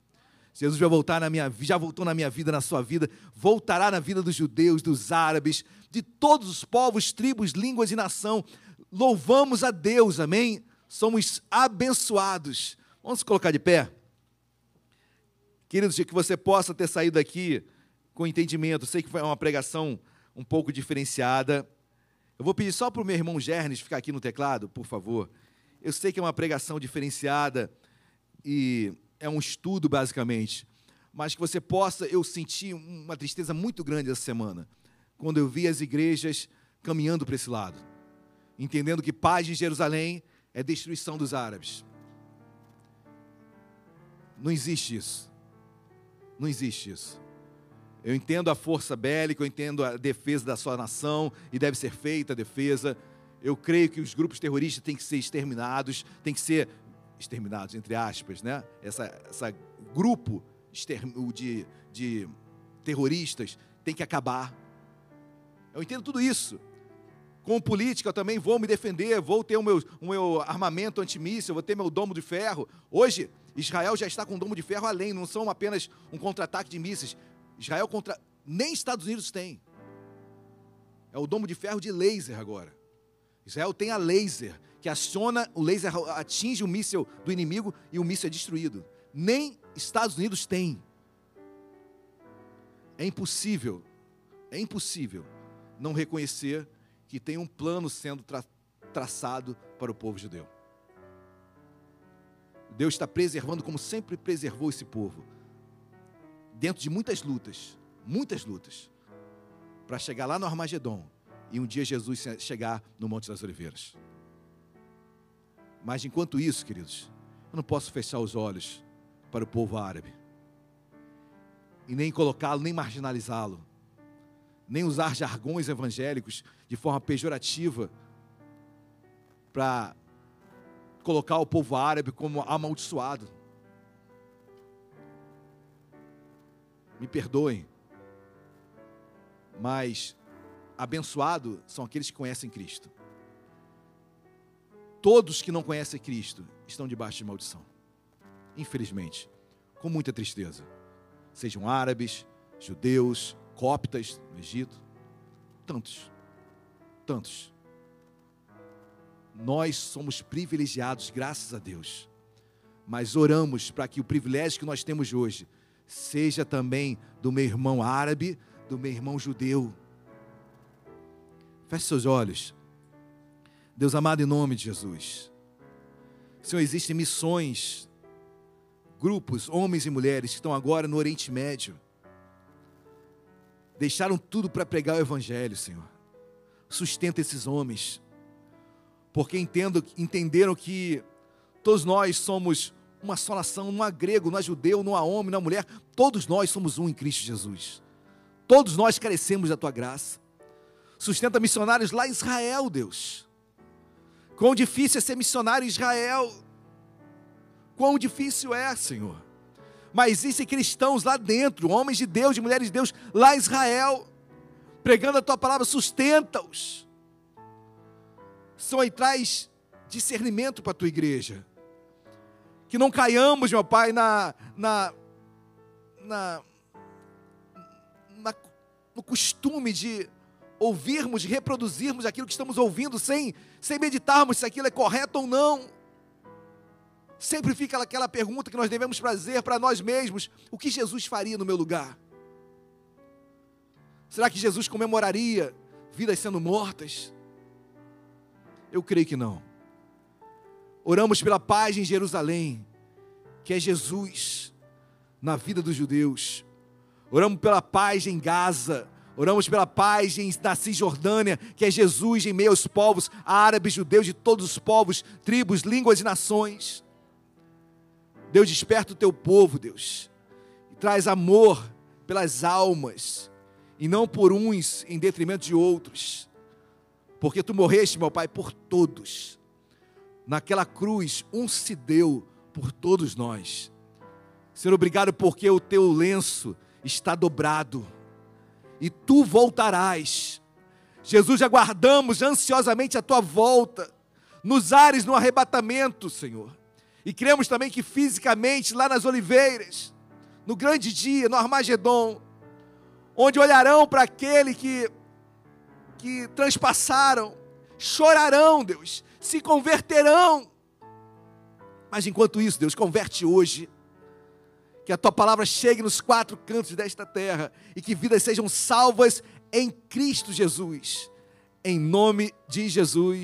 Speaker 4: Jesus vai voltar na minha vida, já voltou na minha vida, na sua vida, voltará na vida dos judeus, dos árabes, de todos os povos, tribos, línguas e nação. Louvamos a Deus, amém? Somos abençoados. Vamos colocar de pé? Queridos, que você possa ter saído aqui com entendimento. Sei que foi uma pregação um pouco diferenciada. Eu vou pedir só para o meu irmão Gernes ficar aqui no teclado, por favor. Eu sei que é uma pregação diferenciada e é um estudo, basicamente, mas que você possa. Eu senti uma tristeza muito grande essa semana, quando eu vi as igrejas caminhando para esse lado, entendendo que paz em Jerusalém é destruição dos árabes. Não existe isso. Não existe isso. Eu entendo a força bélica, eu entendo a defesa da sua nação e deve ser feita a defesa. Eu creio que os grupos terroristas têm que ser exterminados, têm que ser exterminados, entre aspas, né? Essa, essa grupo de, de terroristas tem que acabar. Eu entendo tudo isso. Com política eu também vou me defender, vou ter o meu, o meu armamento antimíssil, vou ter meu domo de ferro. Hoje, Israel já está com um domo de ferro além, não são apenas um contra-ataque de mísseis. Israel contra. Nem Estados Unidos tem. É o domo de ferro de laser agora. Israel tem a laser, que aciona, o laser atinge o míssil do inimigo e o míssil é destruído. Nem Estados Unidos tem. É impossível, é impossível não reconhecer que tem um plano sendo tra traçado para o povo judeu. Deus está preservando como sempre preservou esse povo dentro de muitas lutas, muitas lutas, para chegar lá no Armagedon e um dia Jesus chegar no Monte das Oliveiras. Mas enquanto isso, queridos, eu não posso fechar os olhos para o povo árabe e nem colocá-lo, nem marginalizá-lo, nem usar jargões evangélicos de forma pejorativa para colocar o povo árabe como amaldiçoado. me perdoem, mas abençoado são aqueles que conhecem Cristo. Todos que não conhecem Cristo estão debaixo de maldição. Infelizmente, com muita tristeza. Sejam árabes, judeus, coptas no Egito, tantos, tantos. Nós somos privilegiados, graças a Deus. mas oramos para que o privilégio que nós temos hoje seja também do meu irmão árabe, do meu irmão judeu. Feche seus olhos. Deus amado, em nome de Jesus. Senhor, existem missões, grupos, homens e mulheres que estão agora no Oriente Médio. Deixaram tudo para pregar o Evangelho, Senhor. Sustenta esses homens, porque entendo, entenderam que todos nós somos uma só nação, não há grego, não há judeu, não há homem, não há mulher, todos nós somos um em Cristo Jesus. Todos nós carecemos da tua graça. Sustenta missionários lá em Israel, Deus. Quão difícil é ser missionário em Israel. Quão difícil é, Senhor. Mas existem cristãos lá dentro, homens de Deus, de mulheres de Deus, lá em Israel, pregando a tua palavra, sustenta-os. São aí traz discernimento para a tua igreja. Que não caiamos, meu Pai, na, na, na, na no costume de ouvirmos, de reproduzirmos aquilo que estamos ouvindo sem, sem meditarmos se aquilo é correto ou não. Sempre fica aquela pergunta que nós devemos fazer para nós mesmos: o que Jesus faria no meu lugar? Será que Jesus comemoraria vidas sendo mortas? Eu creio que não. Oramos pela paz em Jerusalém, que é Jesus na vida dos judeus. Oramos pela paz em Gaza, Oramos pela paz em, na Cisjordânia, que é Jesus em meio aos povos árabes, judeus, de todos os povos, tribos, línguas e nações. Deus, desperta o teu povo, Deus, e traz amor pelas almas, e não por uns em detrimento de outros, porque tu morreste, meu Pai, por todos. Naquela cruz, um se deu por todos nós. Senhor, obrigado porque o teu lenço está dobrado e tu voltarás. Jesus, aguardamos ansiosamente a tua volta, nos ares, no arrebatamento, Senhor. E cremos também que fisicamente, lá nas oliveiras, no grande dia, no Armagedon, onde olharão para aquele que, que transpassaram, chorarão, Deus, se converterão. Mas enquanto isso, Deus, converte hoje. Que a tua palavra chegue nos quatro cantos desta terra e que vidas sejam salvas em Cristo Jesus. Em nome de Jesus.